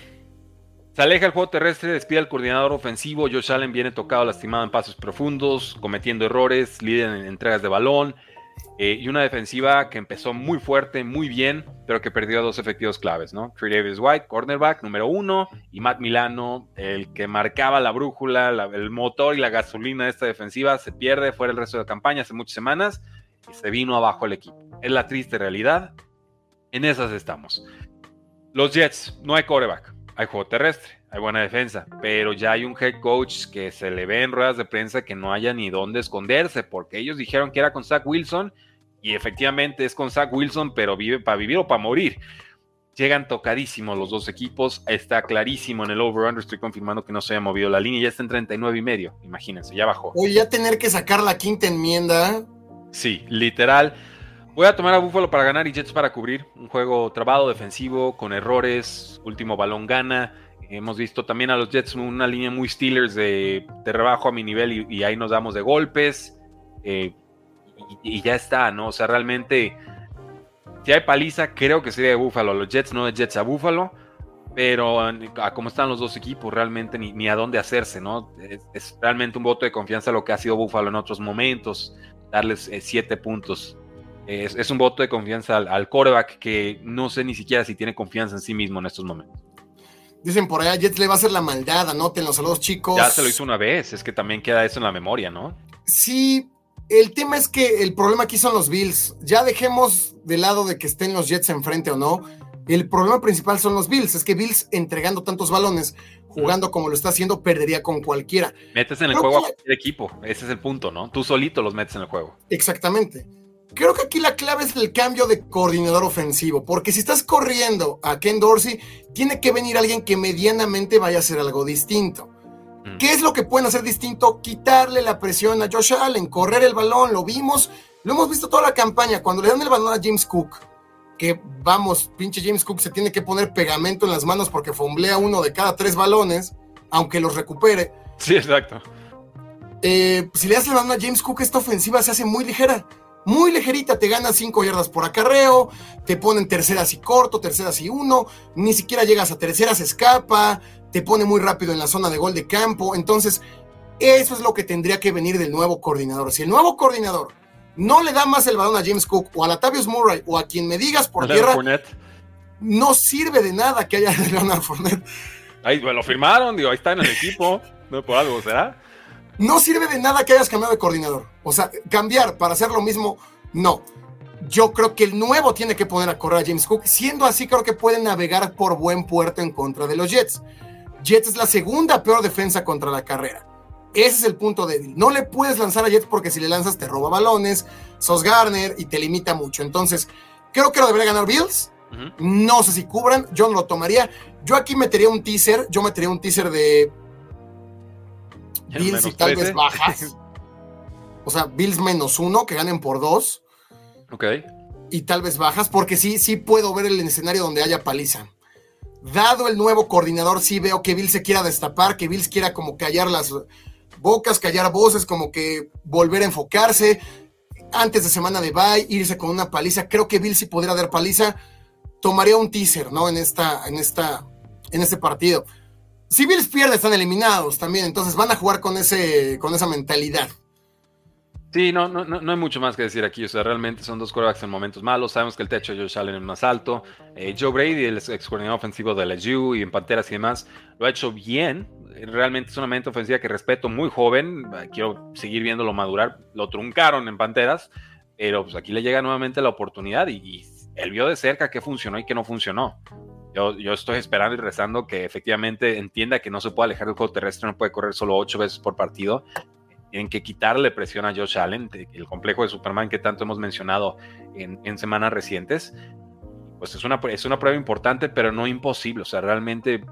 Se aleja el juego terrestre, despide al coordinador ofensivo. Josh Allen viene tocado, lastimado en pasos profundos, cometiendo errores, líder en entregas de balón. Eh, y una defensiva que empezó muy fuerte, muy bien, pero que perdió dos efectivos claves, ¿no? Trey Davis White, cornerback número uno, y Matt Milano, el que marcaba la brújula, el motor y la gasolina de esta defensiva, se pierde fuera el resto de la campaña hace muchas semanas y se vino abajo el equipo. Es la triste realidad. En esas estamos. Los Jets, no hay coreback, hay juego terrestre, hay buena defensa, pero ya hay un head coach que se le ve en ruedas de prensa que no haya ni dónde esconderse, porque ellos dijeron que era con Zach Wilson y efectivamente es con Zach Wilson, pero vive para vivir o para morir. Llegan tocadísimos los dos equipos, está clarísimo en el over-under, estoy confirmando que no se haya movido la línea, ya está en 39 y medio, imagínense, ya bajó. Oye, ya tener que sacar la quinta enmienda. Sí, literal. Voy a tomar a Buffalo para ganar y Jets para cubrir. Un juego trabado, defensivo, con errores, último balón gana. Hemos visto también a los Jets una línea muy Steelers de, rebajo a mi nivel y, ahí nos damos de golpes. Eh, y, ya está, ¿no? O sea, realmente, si hay paliza, creo que sería de Búfalo. Los Jets no de Jets a Búfalo, pero a cómo están los dos equipos, realmente ni, a dónde hacerse, ¿no? Es, realmente un voto de confianza lo que ha sido Búfalo en otros momentos, darles eh, siete puntos. Es, un voto de confianza al, al coreback que no sé ni siquiera si tiene confianza en sí mismo en estos momentos. Dicen por allá, Jets le va a hacer la maldad, anótenlos a los chicos. Ya se lo hizo una vez, es que también queda eso en la memoria, ¿no? Sí, el tema es que el problema aquí son los Bills. Ya dejemos de lado de que estén los Jets enfrente o no. El problema principal son los Bills. Es que Bills entregando tantos balones, jugando como lo está haciendo, perdería con cualquiera. Metes en el juego a cualquier equipo. Ese es el punto, ¿no? Tú solito los metes en el juego. Exactamente. Creo que aquí la clave es el cambio de coordinador ofensivo, porque si estás corriendo a Ken Dorsey, tiene que venir alguien que medianamente vaya a hacer algo distinto. ¿Qué es lo que pueden hacer distinto? Quitarle la presión a Josh Allen, correr el balón, lo vimos, lo hemos visto toda la campaña, cuando le dan el balón a James Cook, que vamos, pinche James Cook se tiene que poner pegamento en las manos porque fomblea uno de cada tres balones, aunque los recupere. Sí, exacto. Eh, si le das el balón a James Cook, esta ofensiva se hace muy ligera muy ligerita, te gana 5 yardas por acarreo, te ponen terceras y corto, terceras y uno, ni siquiera llegas a terceras, escapa, te pone muy rápido en la zona de gol de campo. Entonces, eso es lo que tendría que venir del nuevo coordinador. Si el nuevo coordinador no le da más el balón a James Cook o a Latavius Murray o a quien me digas por tierra, no sirve de nada que haya Leonard Fournette. Ahí lo firmaron, digo, ahí está en el equipo, no por algo, ¿será? No sirve de nada que hayas cambiado de coordinador. O sea, cambiar para hacer lo mismo, no. Yo creo que el nuevo tiene que poner a correr a James Cook. Siendo así, creo que puede navegar por buen puerto en contra de los Jets. Jets es la segunda peor defensa contra la carrera. Ese es el punto débil. No le puedes lanzar a Jets porque si le lanzas te roba balones, sos Garner y te limita mucho. Entonces, creo que lo debería ganar Bills. No sé si cubran, yo no lo tomaría. Yo aquí metería un teaser, yo metería un teaser de Bills y tal vez bajas. O sea, Bills menos uno, que ganen por dos. Ok. Y tal vez bajas, porque sí, sí puedo ver el escenario donde haya paliza. Dado el nuevo coordinador, sí veo que Bills se quiera destapar, que Bills quiera como callar las bocas, callar voces, como que volver a enfocarse. Antes de semana de bye, irse con una paliza. Creo que Bills si pudiera dar paliza, tomaría un teaser, ¿no? En esta, en esta, en este partido si Bills pierde, están eliminados también, entonces van a jugar con, ese, con esa mentalidad. Sí, no, no, no, hay mucho más que decir aquí. O sea, realmente son dos quarterbacks en momentos malos. Sabemos que el techo de Josh Allen es más alto. Eh, Joe Brady, el ex coordinador ofensivo de LSU y en Panteras y demás, lo ha hecho bien. Realmente es una mente ofensiva que respeto, muy joven. Quiero seguir viéndolo madurar. Lo truncaron en Panteras, pero pues aquí le llega nuevamente la oportunidad y, y él vio de cerca qué funcionó y qué no funcionó. Yo, estoy esperando y rezando que efectivamente entienda que no se puede alejar del juego terrestre, no puede correr solo ocho veces por partido. Tienen que quitarle presión a Josh Allen, el complejo de Superman que tanto hemos mencionado en, semanas recientes. Pues es una, es una prueba importante, pero no imposible. O sea, realmente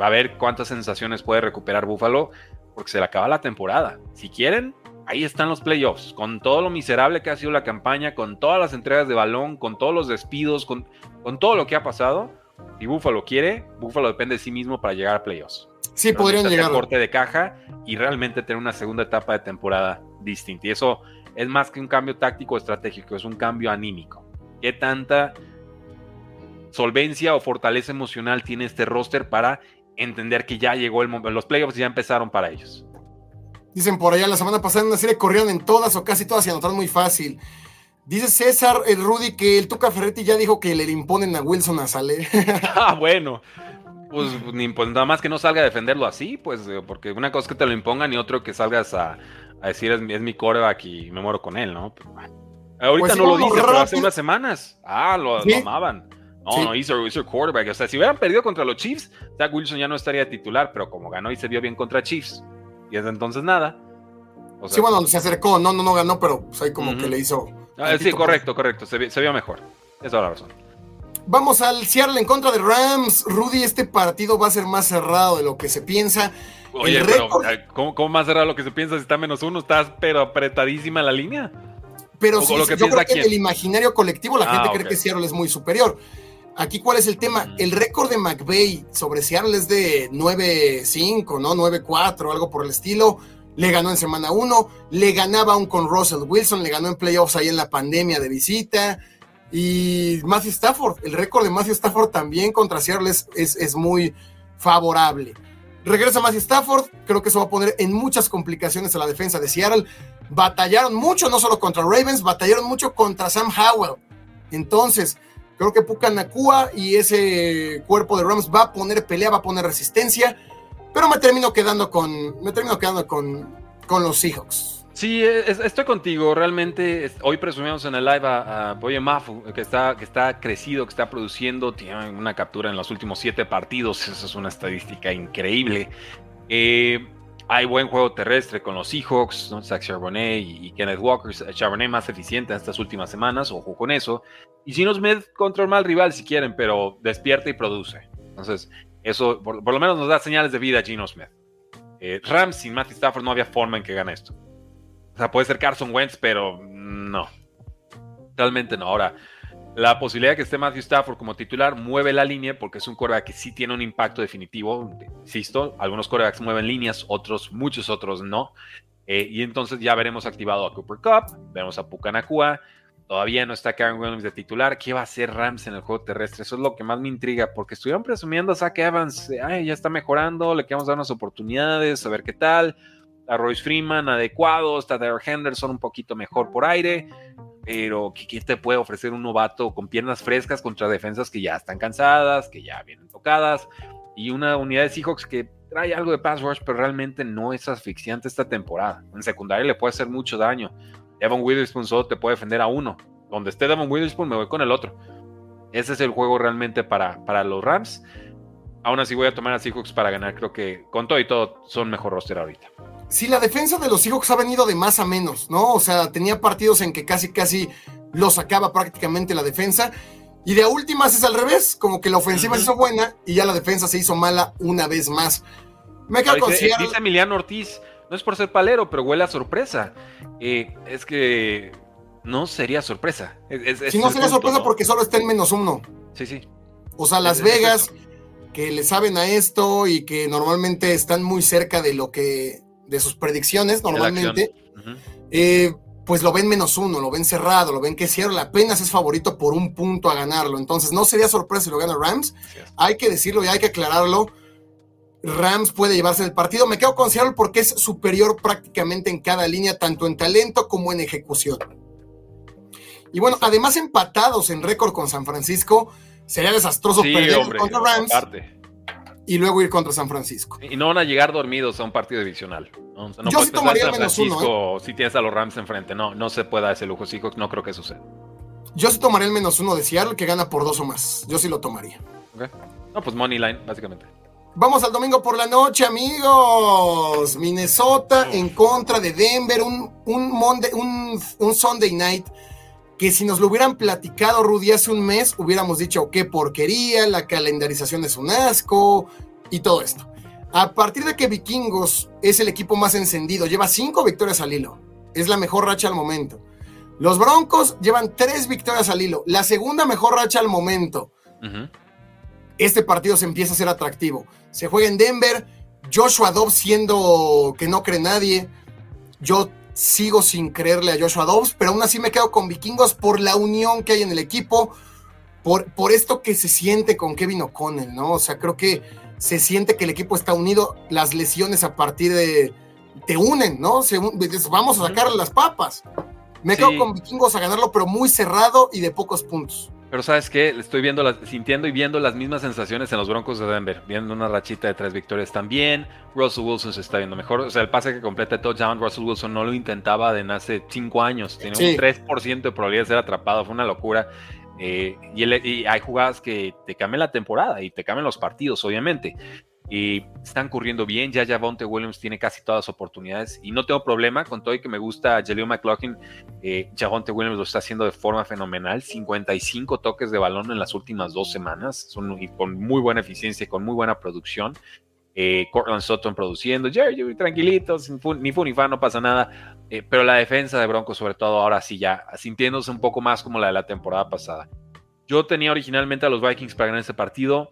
va a ver cuántas sensaciones puede recuperar Buffalo porque se le acaba la temporada. Si quieren, ahí están los playoffs, con todo lo miserable que ha sido la campaña, con todas las entregas de balón, con todos los despidos, con, con todo lo que ha pasado. Si Buffalo quiere, Buffalo depende de sí mismo para llegar a playoffs. Sí, podrían llegar. corte de caja y realmente tener una segunda etapa de temporada distinta. Y eso es más que un cambio táctico estratégico, es un cambio anímico. ¿Qué tanta solvencia o fortaleza emocional tiene este roster para entender que ya llegó el momento? Los playoffs ya empezaron para ellos. Dicen por allá, la semana pasada en una serie corrieron en todas o casi todas y anotaron muy fácil. Dice César, el Rudy, que el Tuca Ferretti ya dijo que le imponen a Wilson a salir. ah, bueno. Pues, pues, nada más que no salga a defenderlo así, pues, eh, porque una cosa es que te lo impongan y otro que salgas a, decir es, mi coreback y me muero con él, ¿no? ahorita pues no lo dice, pero hace unas semanas. Ah, lo, amaban. No, no, hizo, hizo quarterback. O sea, si hubieran perdido contra los Chiefs, Zach Wilson ya no estaría titular, pero como ganó y se vio bien contra Chiefs, y desde entonces nada. sí, bueno, se acercó, no, no, no ganó, pero pues ahí como que le hizo. Ah, sí, correcto, correcto, se, vio mejor. Esa es la razón. Vamos al Seattle en contra de Rams. Rudy, este partido va a ser más cerrado de lo que se piensa. Oye, pero ¿cómo, más cerrado de lo que se piensa si está menos uno? ¿Estás pero apretadísima la línea? Pero sí, yo creo que en el imaginario colectivo la ah, gente cree que Seattle es muy superior. Aquí, ¿cuál es el tema? El récord de McVeigh sobre Seattle es de 9-5, ¿no? 9-4, algo por el estilo. Le ganó en semana 1, le ganaba aún con Russell Wilson, le ganó en playoffs ahí en la pandemia de visita. Y Matthew Stafford, el récord de Matthew Stafford también contra Seattle es, es, muy favorable. Regresa Matthew Stafford, creo que eso va a poner en muchas complicaciones a la defensa de Seattle. Batallaron mucho, no solo contra Ravens, batallaron mucho contra Sam Howell. Entonces, Creo que Pucanacua y ese cuerpo de Rams va a poner pelea, va a poner resistencia, pero me termino quedando con, me termino quedando con, con los Seahawks. Sí, estoy contigo. Realmente, hoy presumimos en el live a, Boye Mafu, que está, que está crecido, que está produciendo, tiene una captura en los últimos siete partidos. Esa es una estadística increíble. Eh, hay buen juego terrestre con los Seahawks, ¿no? Zach Charbonnet y, Kenneth Walker. Charbonnet más eficiente en estas últimas semanas, ojo con eso. Y Gino Smith contra el mal rival si quieren, pero despierta y produce. Entonces, eso por, lo menos nos da señales de vida a Gino Smith. Eh, Rams sin Matthew Stafford no había forma en que gane esto. O sea, puede ser Carson Wentz, pero no. Realmente no. Ahora, la posibilidad de que esté Matthew Stafford como titular mueve la línea porque es un coreback que sí tiene un impacto definitivo. Insisto, algunos corebacks mueven líneas, otros, muchos otros no. Eh, y entonces ya veremos activado a Cooper Cup, veremos a Pucanacua. Todavía no está Karen Williams de titular. ¿Qué va a hacer Rams en el juego terrestre? Eso es lo que más me intriga, porque estuvieron presumiendo a Zach Evans. Ay, ya está mejorando, le queremos dar unas oportunidades, a ver qué tal. A Royce Freeman adecuado, está Derek Henderson un poquito mejor por aire pero ¿qué, te puede ofrecer un novato con piernas frescas contra defensas que ya están cansadas, que ya vienen tocadas, y una unidad de Seahawks que trae algo de pass rush, pero realmente no es asfixiante esta temporada. En secundaria le puede hacer mucho daño. Evan Witherspoon solo te puede defender a uno. Donde esté Evan Witherspoon, me voy con el otro. Ese es el juego realmente para, para los Rams. Aún así voy a tomar a Seahawks para ganar. Creo que con todo y todo son mejor roster ahorita. Sí, la defensa de los Seahawks ha venido de más a menos, ¿no? O sea, tenía partidos en que casi, casi lo sacaba prácticamente la defensa. Y de últimas es al revés, como que la ofensiva se hizo buena y ya la defensa se hizo mala una vez más. Me quedo con Dice Emiliano Ortiz, no es por ser palero, pero huele a sorpresa. Eh, es que no sería sorpresa. si no sería sorpresa porque solo está en menos uno. Sí, sí. O sea, Las Vegas, que le saben a esto y que normalmente están muy cerca de lo que de sus predicciones normalmente, eh, pues lo ven menos uno, lo ven cerrado, lo ven que Seattle apenas es favorito por un punto a ganarlo. Entonces no sería sorpresa si lo gana Rams. Hay que decirlo y hay que aclararlo. Rams puede llevarse el partido. Me quedo con Seattle porque es superior prácticamente en cada línea, tanto en talento como en ejecución. Y bueno, además empatados en récord con San Francisco, sería desastroso perder contra Rams y luego ir contra San Francisco. Y no van a llegar dormidos a un partido divisional. Yo sí tomaría el menos uno. ¿eh? Si tienes a los Rams enfrente, no, no se pueda ese lujo. No creo que suceda. Yo sí tomaría el menos uno de Seattle que gana por dos o más. Yo sí lo tomaría. No, pues money line, básicamente. Vamos al domingo por la noche, amigos. Minnesota en contra de Denver. Un, un, Monday, un, un Sunday night que si nos lo hubieran platicado, Rudy, hace un mes, hubiéramos dicho qué porquería, la calendarización es un asco y todo esto. A partir de que Vikingos es el equipo más encendido, lleva cinco victorias al hilo. Es la mejor racha al momento. Los Broncos llevan tres victorias al hilo, la segunda mejor racha al momento. Este partido se empieza a ser atractivo. Se juega en Denver, Joshua Dobbs siendo que no cree nadie. Yo sigo sin creerle a Joshua Dobbs, pero aún así me quedo con Vikingos por la unión que hay en el equipo, por, por esto que se siente con Kevin O'Connell, ¿no? O sea, creo que se siente que el equipo está unido, las lesiones a partir de... te unen, ¿no? vamos a sacar las papas. Me quedo con Vikingos a ganarlo, pero muy cerrado y de pocos puntos. Pero sabes qué, estoy viendo, las, sintiendo y viendo las mismas sensaciones en los Broncos de Denver, viendo una rachita de tres victorias también. Russell Wilson se está viendo mejor. O sea, el pase que completa touchdown, Russell Wilson no lo intentaba de hace cinco años. Tiene un 3% de probabilidad de ser atrapado, fue una locura. Eh, y, y, hay jugadas que te cambian la temporada y te cambian los partidos, obviamente y están corriendo bien. Ya Javonte Williams tiene casi todas las oportunidades y no tengo problema con todo y que me gusta Jaleel McLaughlin. Eh, Javonte Williams lo está haciendo de forma fenomenal. 55 toques de balón en las últimas dos semanas, son, y con muy buena eficiencia y con muy buena producción. Eh, Cortland Sutton produciendo, Jerry, tranquilito, ni fu ni fa, no pasa nada. Eh, pero la defensa de Broncos, sobre todo ahora sí, ya sintiéndose un poco más como la de la temporada pasada. Yo tenía originalmente a los Vikings para ganar este partido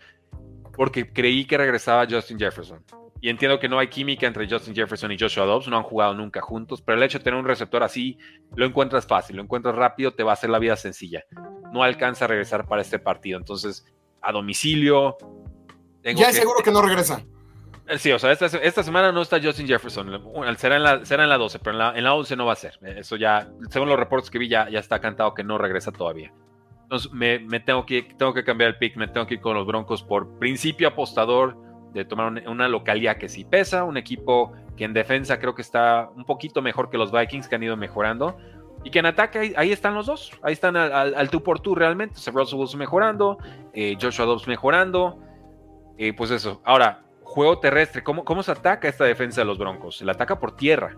porque creí que regresaba Justin Jefferson. Y entiendo que no hay química entre Justin Jefferson y Joshua Dobbs, no han jugado nunca juntos, pero el hecho de tener un receptor así, lo encuentras fácil, lo encuentras rápido, te va a hacer la vida sencilla. No alcanza a regresar para este partido, entonces a domicilio. ya es seguro que no regresa. Eh, sí, o sea, esta, semana no está Justin Jefferson. Será en, la, será en la 12, pero en la, en la 11 no va a ser. Eso ya, según los reportes que vi, ya, ya está cantado que no regresa todavía. Entonces me, tengo, que, tengo que cambiar el pick, me tengo que ir con los Broncos por principio apostador de tomar una, localidad que sí pesa, un equipo que en defensa creo que está un poquito mejor que los Vikings que han ido mejorando y que en ataque ahí, están los dos, ahí están al, tú por tú realmente, o Russell Wilson mejorando, eh, Joshua Dobbs mejorando, eh, pues eso. Ahora, juego terrestre, ¿cómo, ¿cómo se ataca esta defensa de los Broncos? Se la ataca por tierra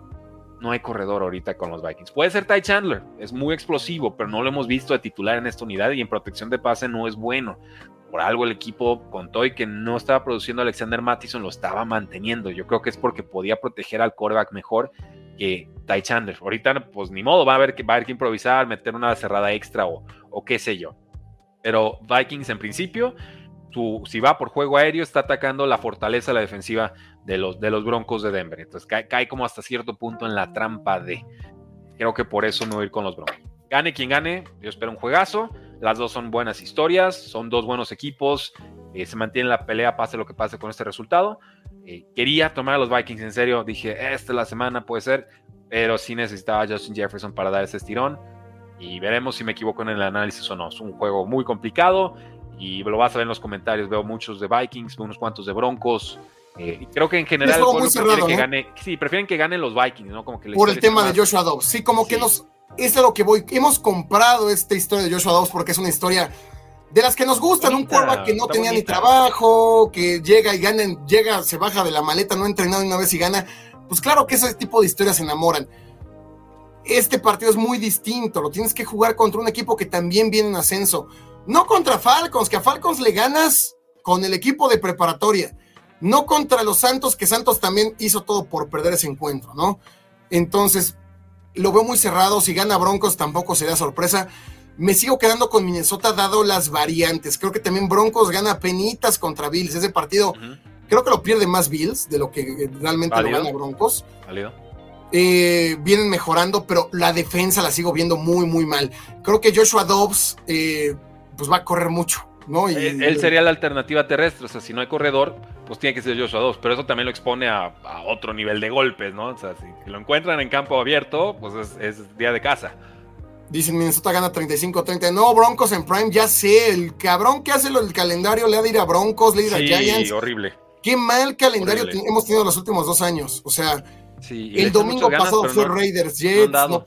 no hay corredor ahorita con los Vikings. Puede ser Ty Chandler, es muy explosivo, pero no lo hemos visto de titular en esta unidad y en protección de pase no es bueno. Por algo el equipo contó y que no estaba produciendo Alexander Mattison, lo estaba manteniendo. Yo creo que es porque podía proteger al coreback mejor que Ty Chandler. Ahorita, pues ni modo, va a haber que, va a haber que improvisar, meter una cerrada extra o, o qué sé yo. Pero Vikings en principio si va por juego aéreo, está atacando la fortaleza, la defensiva de los, Broncos de Denver. Entonces cae, como hasta cierto punto en la trampa de. Creo que por eso a ir con los Broncos. Gane quien gane, yo espero un juegazo. Las dos son buenas historias, son dos buenos equipos. Eh, se mantiene la pelea, pase lo que pase con este resultado. Eh, quería tomar a los Vikings en serio. Dije, esta es la semana, puede ser. Pero sí necesitaba a Justin Jefferson para dar ese estirón. Y veremos si me equivoco en el análisis o no. Es un juego muy complicado y lo vas a ver en los comentarios. Veo muchos de Vikings, unos cuantos de Broncos. Eh, creo que en general prefieren que gane, sí, prefieren que ganen los Vikings, ¿no? Como que Por el tema de Joshua Dobbs. Sí, como que nos. Es de lo que voy. Hemos comprado esta historia de Joshua Dobbs porque es una historia de las que nos gustan. un quarterback que no tenía ni trabajo, que llega y gana, llega, se baja de la maleta, no ha entrenado una vez y gana. Pues claro que ese tipo de historias se enamoran. Este partido es muy distinto. Lo tienes que jugar contra un equipo que también viene en ascenso no contra Falcons, que a Falcons le ganas con el equipo de preparatoria. No contra los Santos, que Santos también hizo todo por perder ese encuentro, ¿no? Entonces, lo veo muy cerrado. Si gana Broncos, tampoco sería sorpresa. Me sigo quedando con Minnesota, dado las variantes. Creo que también Broncos gana penitas contra Bills. Ese partido, creo que lo pierde más Bills de lo que realmente lo gana Broncos. Eh, vienen mejorando, pero la defensa la sigo viendo muy, muy mal. Creo que Joshua Dobbs eh, pues va a correr mucho, ¿no? Y, él, sería la alternativa terrestre, o sea, si no hay corredor, pues tiene que ser Joshua 2, pero eso también lo expone a, otro nivel de golpes, ¿no? O sea, si lo encuentran en campo abierto, pues es, día de casa. Dicen Minnesota gana 35-30. No, Broncos en Prime, ya sé. El cabrón que hace el calendario le ha de ir a Broncos, le ha de ir a Giants. horrible. Qué mal calendario hemos tenido los últimos dos años. O sea, el domingo pasado fue Raiders, Jets, no,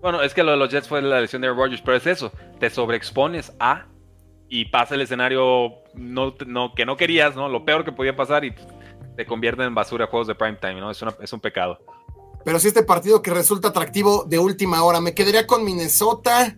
bueno, es que lo de los Jets fue la lesión de Rodgers, pero es eso, te sobreexpones a y pasa el escenario no, no, que no querías, ¿no? Lo peor que podía pasar y te convierte en basura juegos de prime time, ¿no? Es, es un pecado. Pero sí este partido que resulta atractivo de última hora, me quedaría con Minnesota,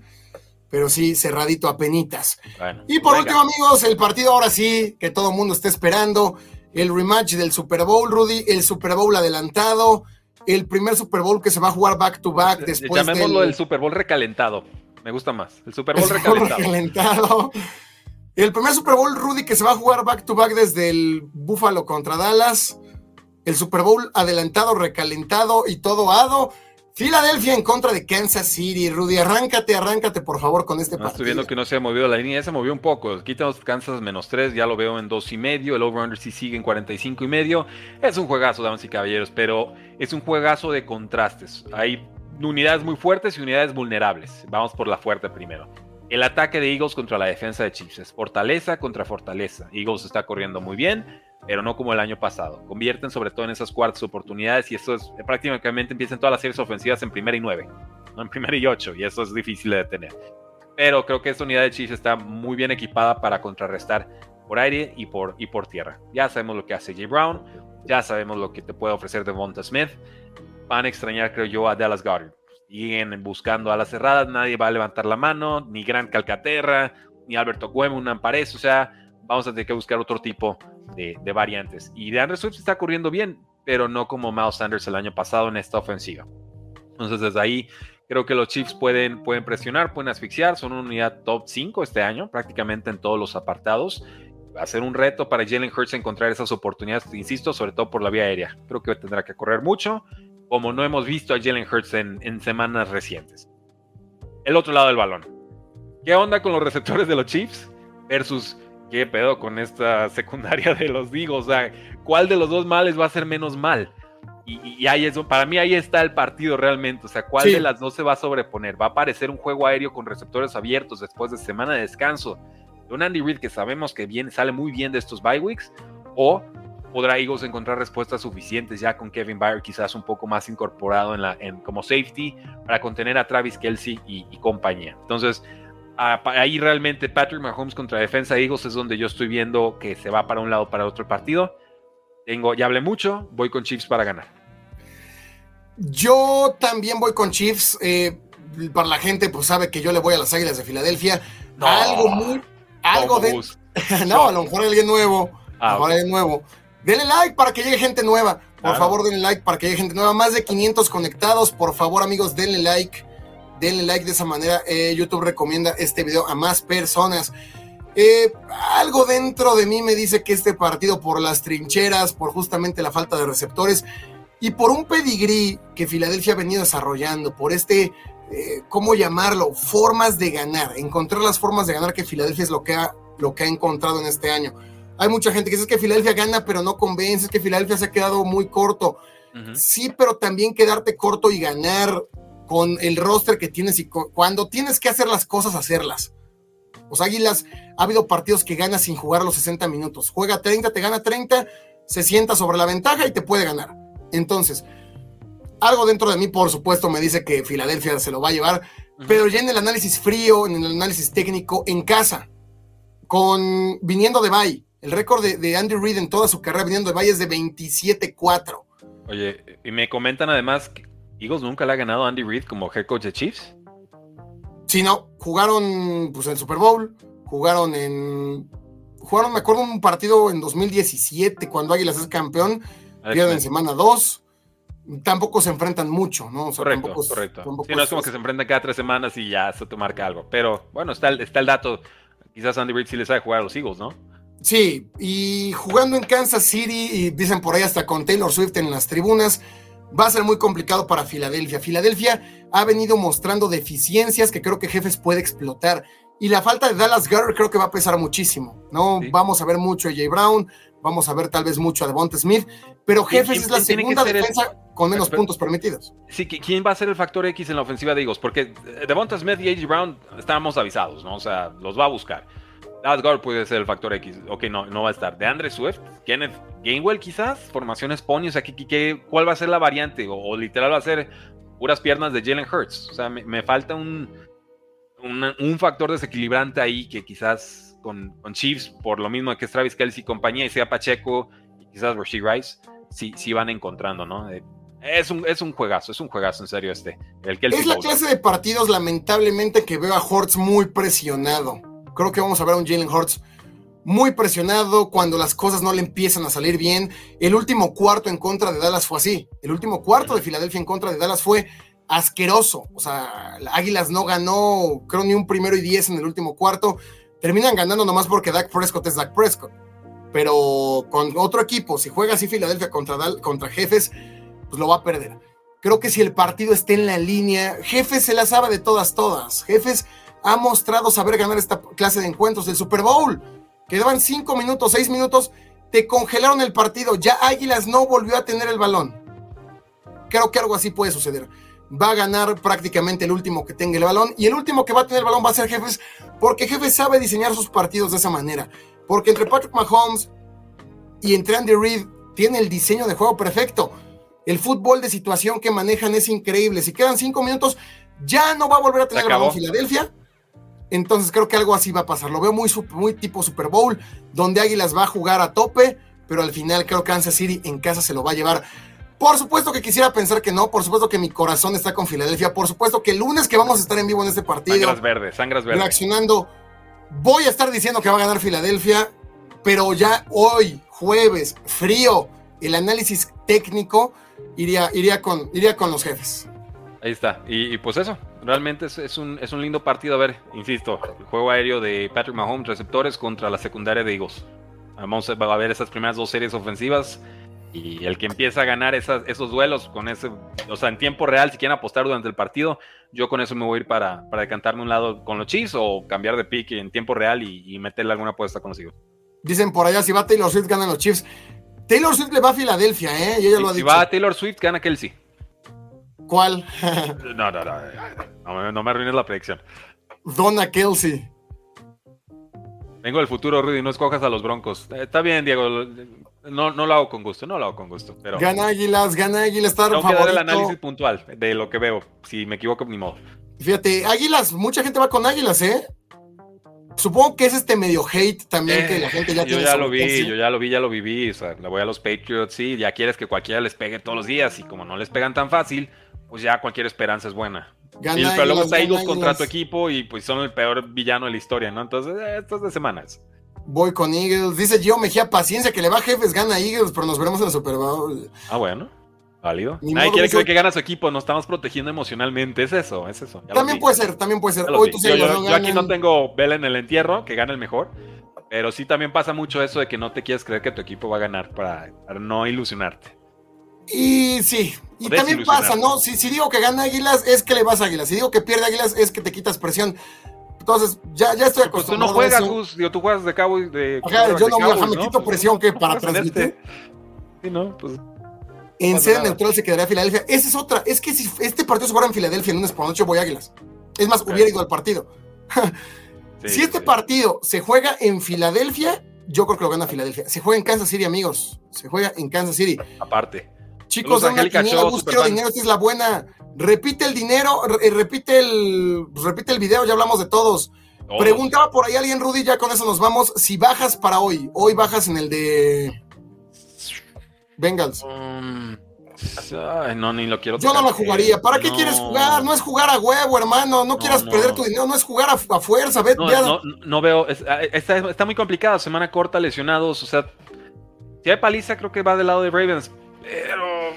pero sí cerradito a penitas. y por último, amigos, el partido ahora sí, que todo el mundo está esperando, el rematch del Super Bowl, Rudy, el Super Bowl adelantado, el primer Super Bowl que se va a jugar back to back después Llamémoslo del... el Super Bowl recalentado. Me gusta más. El Super Bowl recalentado. El primer Super Bowl, Rudy, que se va a jugar back to back desde el Buffalo contra Dallas. El Super Bowl adelantado, recalentado y todo ado. Filadelfia en contra de Kansas City. Rudy, arráncate, arráncate por favor con este partido. Estoy viendo que no se ha movido la línea, ya se movió un poco. Quitamos Kansas menos 3, ya lo veo en dos y medio. El over-under sí sigue en 45 y medio. Es un juegazo, damas y caballeros, pero es un juegazo de contrastes. Hay unidades muy fuertes y unidades vulnerables. Vamos por la fuerte primero. El ataque de Eagles contra la defensa de Chiefs es fortaleza contra fortaleza. Eagles está corriendo muy bien pero no como el año pasado. Convierten sobre todo en esas cuartas oportunidades y eso es prácticamente empiezan todas las series ofensivas en primera y nueve, no en primera y ocho, y eso es difícil de detener. Pero creo que esta unidad de Chiefs está muy bien equipada para contrarrestar por aire y por, y por tierra. Ya sabemos lo que hace Jay Brown, ya sabemos lo que te puede ofrecer Devonta Smith. Van a extrañar, creo yo, a Dallas Goddard. Siguen buscando a las cerradas, nadie va a levantar la mano, ni Gran Calcaterra, ni Alberto Cuemo, un Ampares, o sea, vamos a tener que buscar otro tipo de, variantes. Y de Andrew Swift está corriendo bien, pero no como Miles Sanders el año pasado en esta ofensiva. Entonces, desde ahí creo que los Chiefs pueden, pueden presionar, pueden asfixiar. Son una unidad top 5 este año, prácticamente en todos los apartados. Va a ser un reto para Jalen Hurts encontrar esas oportunidades, insisto, sobre todo por la vía aérea. Creo que tendrá que correr mucho, como no hemos visto a Jalen Hurts en semanas recientes. El otro lado del balón. ¿Qué onda con los receptores de los Chiefs versus ¿qué pedo con esta secundaria de los Digos? O sea, ¿cuál de los dos males va a ser menos mal? Y, ahí es, para mí ahí está el partido realmente. O sea, ¿cuál de las dos se va a sobreponer? ¿Va a aparecer un juego aéreo con receptores abiertos después de semana de descanso? De un Andy Reid que sabemos que viene, sale muy bien de estos bye weeks. ¿O podrá Eagles encontrar respuestas suficientes ya con Kevin Byard quizás un poco más incorporado en la, en, como safety para contener a Travis Kelsey y, y compañía? Entonces, ahí realmente Patrick Mahomes contra defensa de Eagles es donde yo estoy viendo que se va para un lado para otro partido. Tengo, ya hablé mucho, voy con Chiefs para ganar. Yo también voy con Chiefs. Eh, para la gente, pues sabe que yo le voy a las Águilas de Filadelfia. algo muy. Algo de. no, a lo mejor alguien nuevo. Ah, alguien nuevo. Denle like para que llegue gente nueva. Por favor, denle like para que llegue gente nueva. Más de 500 conectados. Por favor, amigos, denle like denle like de esa manera. Eh, YouTube recomienda este video a más personas. Eh, algo dentro de mí me dice que este partido, por las trincheras, por justamente la falta de receptores y por un pedigrí que Filadelfia ha venido desarrollando, por este, eh, ¿cómo llamarlo? Formas de ganar, encontrar las formas de ganar que Filadelfia es lo que ha, lo que ha encontrado en este año. Hay mucha gente que dice que Filadelfia gana, pero no convence, es que Filadelfia se ha quedado muy corto. Sí, pero también quedarte corto y ganar con el roster que tienes y cuando tienes que hacer las cosas, hacerlas. Los Águilas, ha habido partidos que gana sin jugar los 60 minutos. Juega 30, te gana 30, se sienta sobre la ventaja y te puede ganar. Entonces, algo dentro de mí, por supuesto, me dice que Filadelfia se lo va a llevar, pero ya en el análisis frío, en el análisis técnico, en casa, con viniendo de Bay, el récord de, de Andy Reid en toda su carrera viniendo de Bay es de 27-4. Oye, y me comentan además que Eagles nunca le ha ganado a Andy Reid como head coach de Chiefs. Sí, no, jugaron pues en Super Bowl, jugaron en jugaron, me acuerdo un partido en 2017 cuando Águilas es campeón, pierden en semana 2. Tampoco se enfrentan mucho, ¿no? correcto, correcto. sí, no es como que se enfrentan cada tres semanas y ya se te marca algo. Pero bueno, está el, está el dato. Quizás Andy Reid sí les sabe jugar a los Eagles, ¿no? Sí, y jugando en Kansas City, y dicen por ahí hasta con Taylor Swift en las tribunas, va a ser muy complicado para Filadelfia. Filadelfia ha venido mostrando deficiencias que creo que Jefes puede explotar. Y la falta de Dallas Garrett creo que va a pesar muchísimo. No vamos a ver mucho a Jay Brown, vamos a ver tal vez mucho a Devonta Smith, pero Jefes es la segunda defensa con menos puntos permitidos. Sí, ¿quién va a ser el factor X en la ofensiva de Eagles? Porque Devonta Smith y AJ Brown estábamos avisados, ¿no? O sea, los va a buscar. Asgard puede ser el factor X. Ok, no, no va a estar. De Andre Swift, Kenneth Gainwell quizás, formaciones pony. O sea, ¿qué, cuál va a ser la variante? O, literal va a ser puras piernas de Jalen Hurts. O sea, me, falta un, un factor desequilibrante ahí que quizás con, con, Chiefs, por lo mismo que es Travis Kelsey y compañía, y sea Pacheco y quizás Rasheed Rice, sí, sí van encontrando, ¿no? Eh, es un, es un juegazo, es un juegazo en serio este. El es la clase de partidos, lamentablemente, que veo a Hurts muy presionado creo que vamos a ver a un Jalen Hurts muy presionado, cuando las cosas no le empiezan a salir bien. El último cuarto en contra de Dallas fue así. El último cuarto de Filadelfia en contra de Dallas fue asqueroso. O sea, Águilas no ganó, creo, ni un primero y diez en el último cuarto. Terminan ganando nomás porque Dak Prescott es Dak Prescott. Pero con otro equipo, si juega así Filadelfia contra, Jefes, pues lo va a perder. Creo que si el partido está en la línea, Jefes se la sabe de todas, todas. Jefes ha mostrado saber ganar esta clase de encuentros. El Super Bowl Quedaban cinco minutos, seis minutos, te congelaron el partido. Ya Águilas no volvió a tener el balón. Creo que algo así puede suceder. Va a ganar prácticamente el último que tenga el balón. Y el último que va a tener el balón va a ser Jefes, porque Jefes sabe diseñar sus partidos de esa manera. Porque entre Patrick Mahomes y entre Andy Reid tiene el diseño de juego perfecto. El fútbol de situación que manejan es increíble. Si quedan cinco minutos, ya no va a volver a tener el balón Filadelfia entonces creo que algo así va a pasar. Lo veo muy, muy tipo Super Bowl, donde Águilas va a jugar a tope, pero al final creo que Kansas City en casa se lo va a llevar. Por supuesto que quisiera pensar que no, por supuesto que mi corazón está con Filadelfia, por supuesto que el lunes que vamos a estar en vivo en este partido. Sangras verdes, sangras verdes. Reaccionando, voy a estar diciendo que va a ganar Filadelfia, pero ya hoy, jueves, frío, el análisis técnico iría, iría, con, iría con los jefes. Ahí está. Y, pues eso, realmente es, un, es un lindo partido. A ver, insisto, el juego aéreo de Patrick Mahomes, receptores contra la secundaria de Eagles. Vamos a ver esas primeras dos series ofensivas y el que empieza a ganar esas, esos duelos con ese, o sea, en tiempo real, si quieren apostar durante el partido, yo con eso me voy a ir para, para decantarme un lado con los Chiefs o cambiar de pick en tiempo real y, meterle alguna apuesta con los Eagles. Dicen por allá, si va Taylor Swift, ganan los Chiefs. Taylor Swift le va a Filadelfia, ¿eh? Y ella lo ha si va Taylor Swift, gana Kelsey. ¿Cuál? no, no, no, no, me arruines la predicción. Donna Kelsey. Vengo del futuro, Rudy, no escojas a los broncos. Eh, está bien, Diego. No, no lo hago con gusto, no lo hago con gusto. Pero gana Águilas, gana Águilas, está Tengo que dar el análisis puntual de lo que veo. Si me equivoco, ni modo. Fíjate, Águilas, mucha gente va con Águilas, ¿eh? Supongo que es este medio hate también que la gente ya yo tiene. Yo ya lo vi, yo ya lo vi, ya lo viví. O sea, le voy a los Patriots, sí, ya quieres que cualquiera les pegue todos los días y como no les pegan tan fácil, pues ya cualquier esperanza es buena. y pero luego está Eagles contra tu equipo y pues son el peor villano de la historia, ¿no? Entonces, eh, esto es de semanas. Voy con Eagles. Dice Gio Mejía, paciencia, que le va a jefes, gana Eagles, pero nos veremos en el Super Bowl. Ah, bueno. Válido. Nadie quiere que, que gana su equipo, nos estamos protegiendo emocionalmente. Es eso, es eso. también puede ser, también puede ser. Hoy tú yo, yo, aquí no tengo vela en el entierro, que gane el mejor. Pero sí también pasa mucho eso de que no te quieres creer que tu equipo va a ganar para no ilusionarte. Y sí, y también pasa, ¿no? Si, si, digo que gana Águilas, es que le vas a Águilas. Si digo que pierde Águilas, es que te quitas presión. Entonces, ya, ya estoy acostumbrado. Pues tú no juegas, Gus, tú juegas de cabo y de. yo no me quito presión que para transmitir. Sí, no, pues. En sede neutral se quedaría Filadelfia. Esa es otra. Es que si este partido se fuera en Filadelfia el lunes por noche, voy a Águilas. Es más, hubiera ido al partido. si este partido se juega en Filadelfia, yo creo que lo gana Filadelfia. Se juega en Kansas City, amigos. Se juega en Kansas City. Aparte. Chicos, una quiniela, quiero dinero, esta es la buena. Repite el dinero, eh, repite el, repite el video, ya hablamos de todos. Preguntaba por ahí alguien, Rudy, ya con eso nos vamos. Si bajas para hoy, hoy bajas en el de Bengals. Mm, no, ni lo quiero. Yo no la jugaría. ¿Para qué quieres jugar? No es jugar a huevo, hermano. No, quieras perder tu dinero. No es jugar a, fuerza. no, veo. Ah, está, está, muy complicado. Semana corta, lesionados. O sea, si hay paliza, creo que va del lado de Ravens. Pero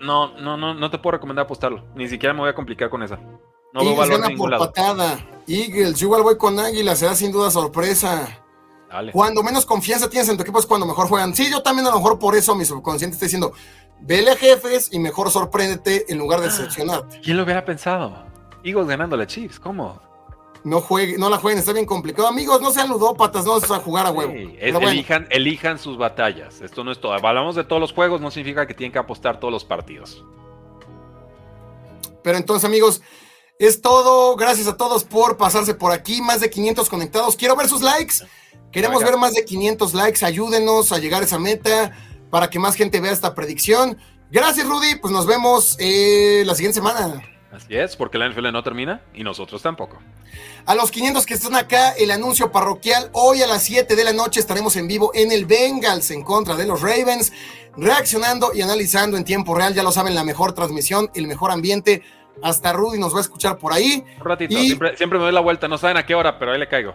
no, no, no, no te puedo recomendar apostarlo. Ni siquiera me voy a complicar con esa. No veo valor gana por patada. Eagles, yo igual voy con Águila, será sin duda sorpresa. Cuando menos confianza tienes en tu equipo es cuando mejor juegan. Sí, yo también a lo mejor por eso mi subconsciente está diciendo, vele a jefes y mejor sorpréndete en lugar de decepcionarte. ¿Quién lo hubiera pensado? Eagles ganando a Chiefs, ¿cómo? No, juegue, no la jueguen, está bien complicado. Amigos, no sean ludópatas, no a jugar a huevo. elijan, elijan sus batallas. Esto no es todo. Hablamos de todos los juegos, no significa que tienen que apostar todos los partidos. Pero entonces, amigos, es todo. Gracias a todos por pasarse por aquí. Más de 500 conectados. Quiero ver sus likes. Queremos ver más de 500 likes. Ayúdenos a llegar a esa meta para que más gente vea esta predicción. Gracias, Rudy. Pues nos vemos eh, la siguiente semana. Así es, porque la NFL no termina y nosotros tampoco. A los 500 que están acá, el anuncio parroquial. Hoy a las 7 de la noche estaremos en vivo en el Bengals en contra de los Ravens, reaccionando y analizando en tiempo real. Ya lo saben, la mejor transmisión, el mejor ambiente. Hasta Rudy nos va a escuchar por ahí. Un ratito, siempre, siempre, me doy la vuelta. No saben a qué hora, pero ahí le caigo.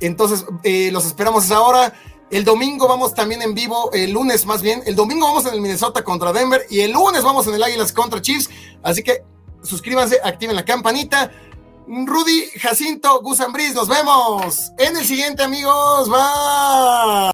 Entonces, eh, los esperamos esa hora. El domingo vamos también en vivo, el lunes más bien. El domingo vamos en el Minnesota contra Denver y el lunes vamos en el Águilas contra Chiefs. Así que suscríbanse, activen la campanita. Rudy, Jacinto, Gusambris, nos vemos en el siguiente, amigos. Bye.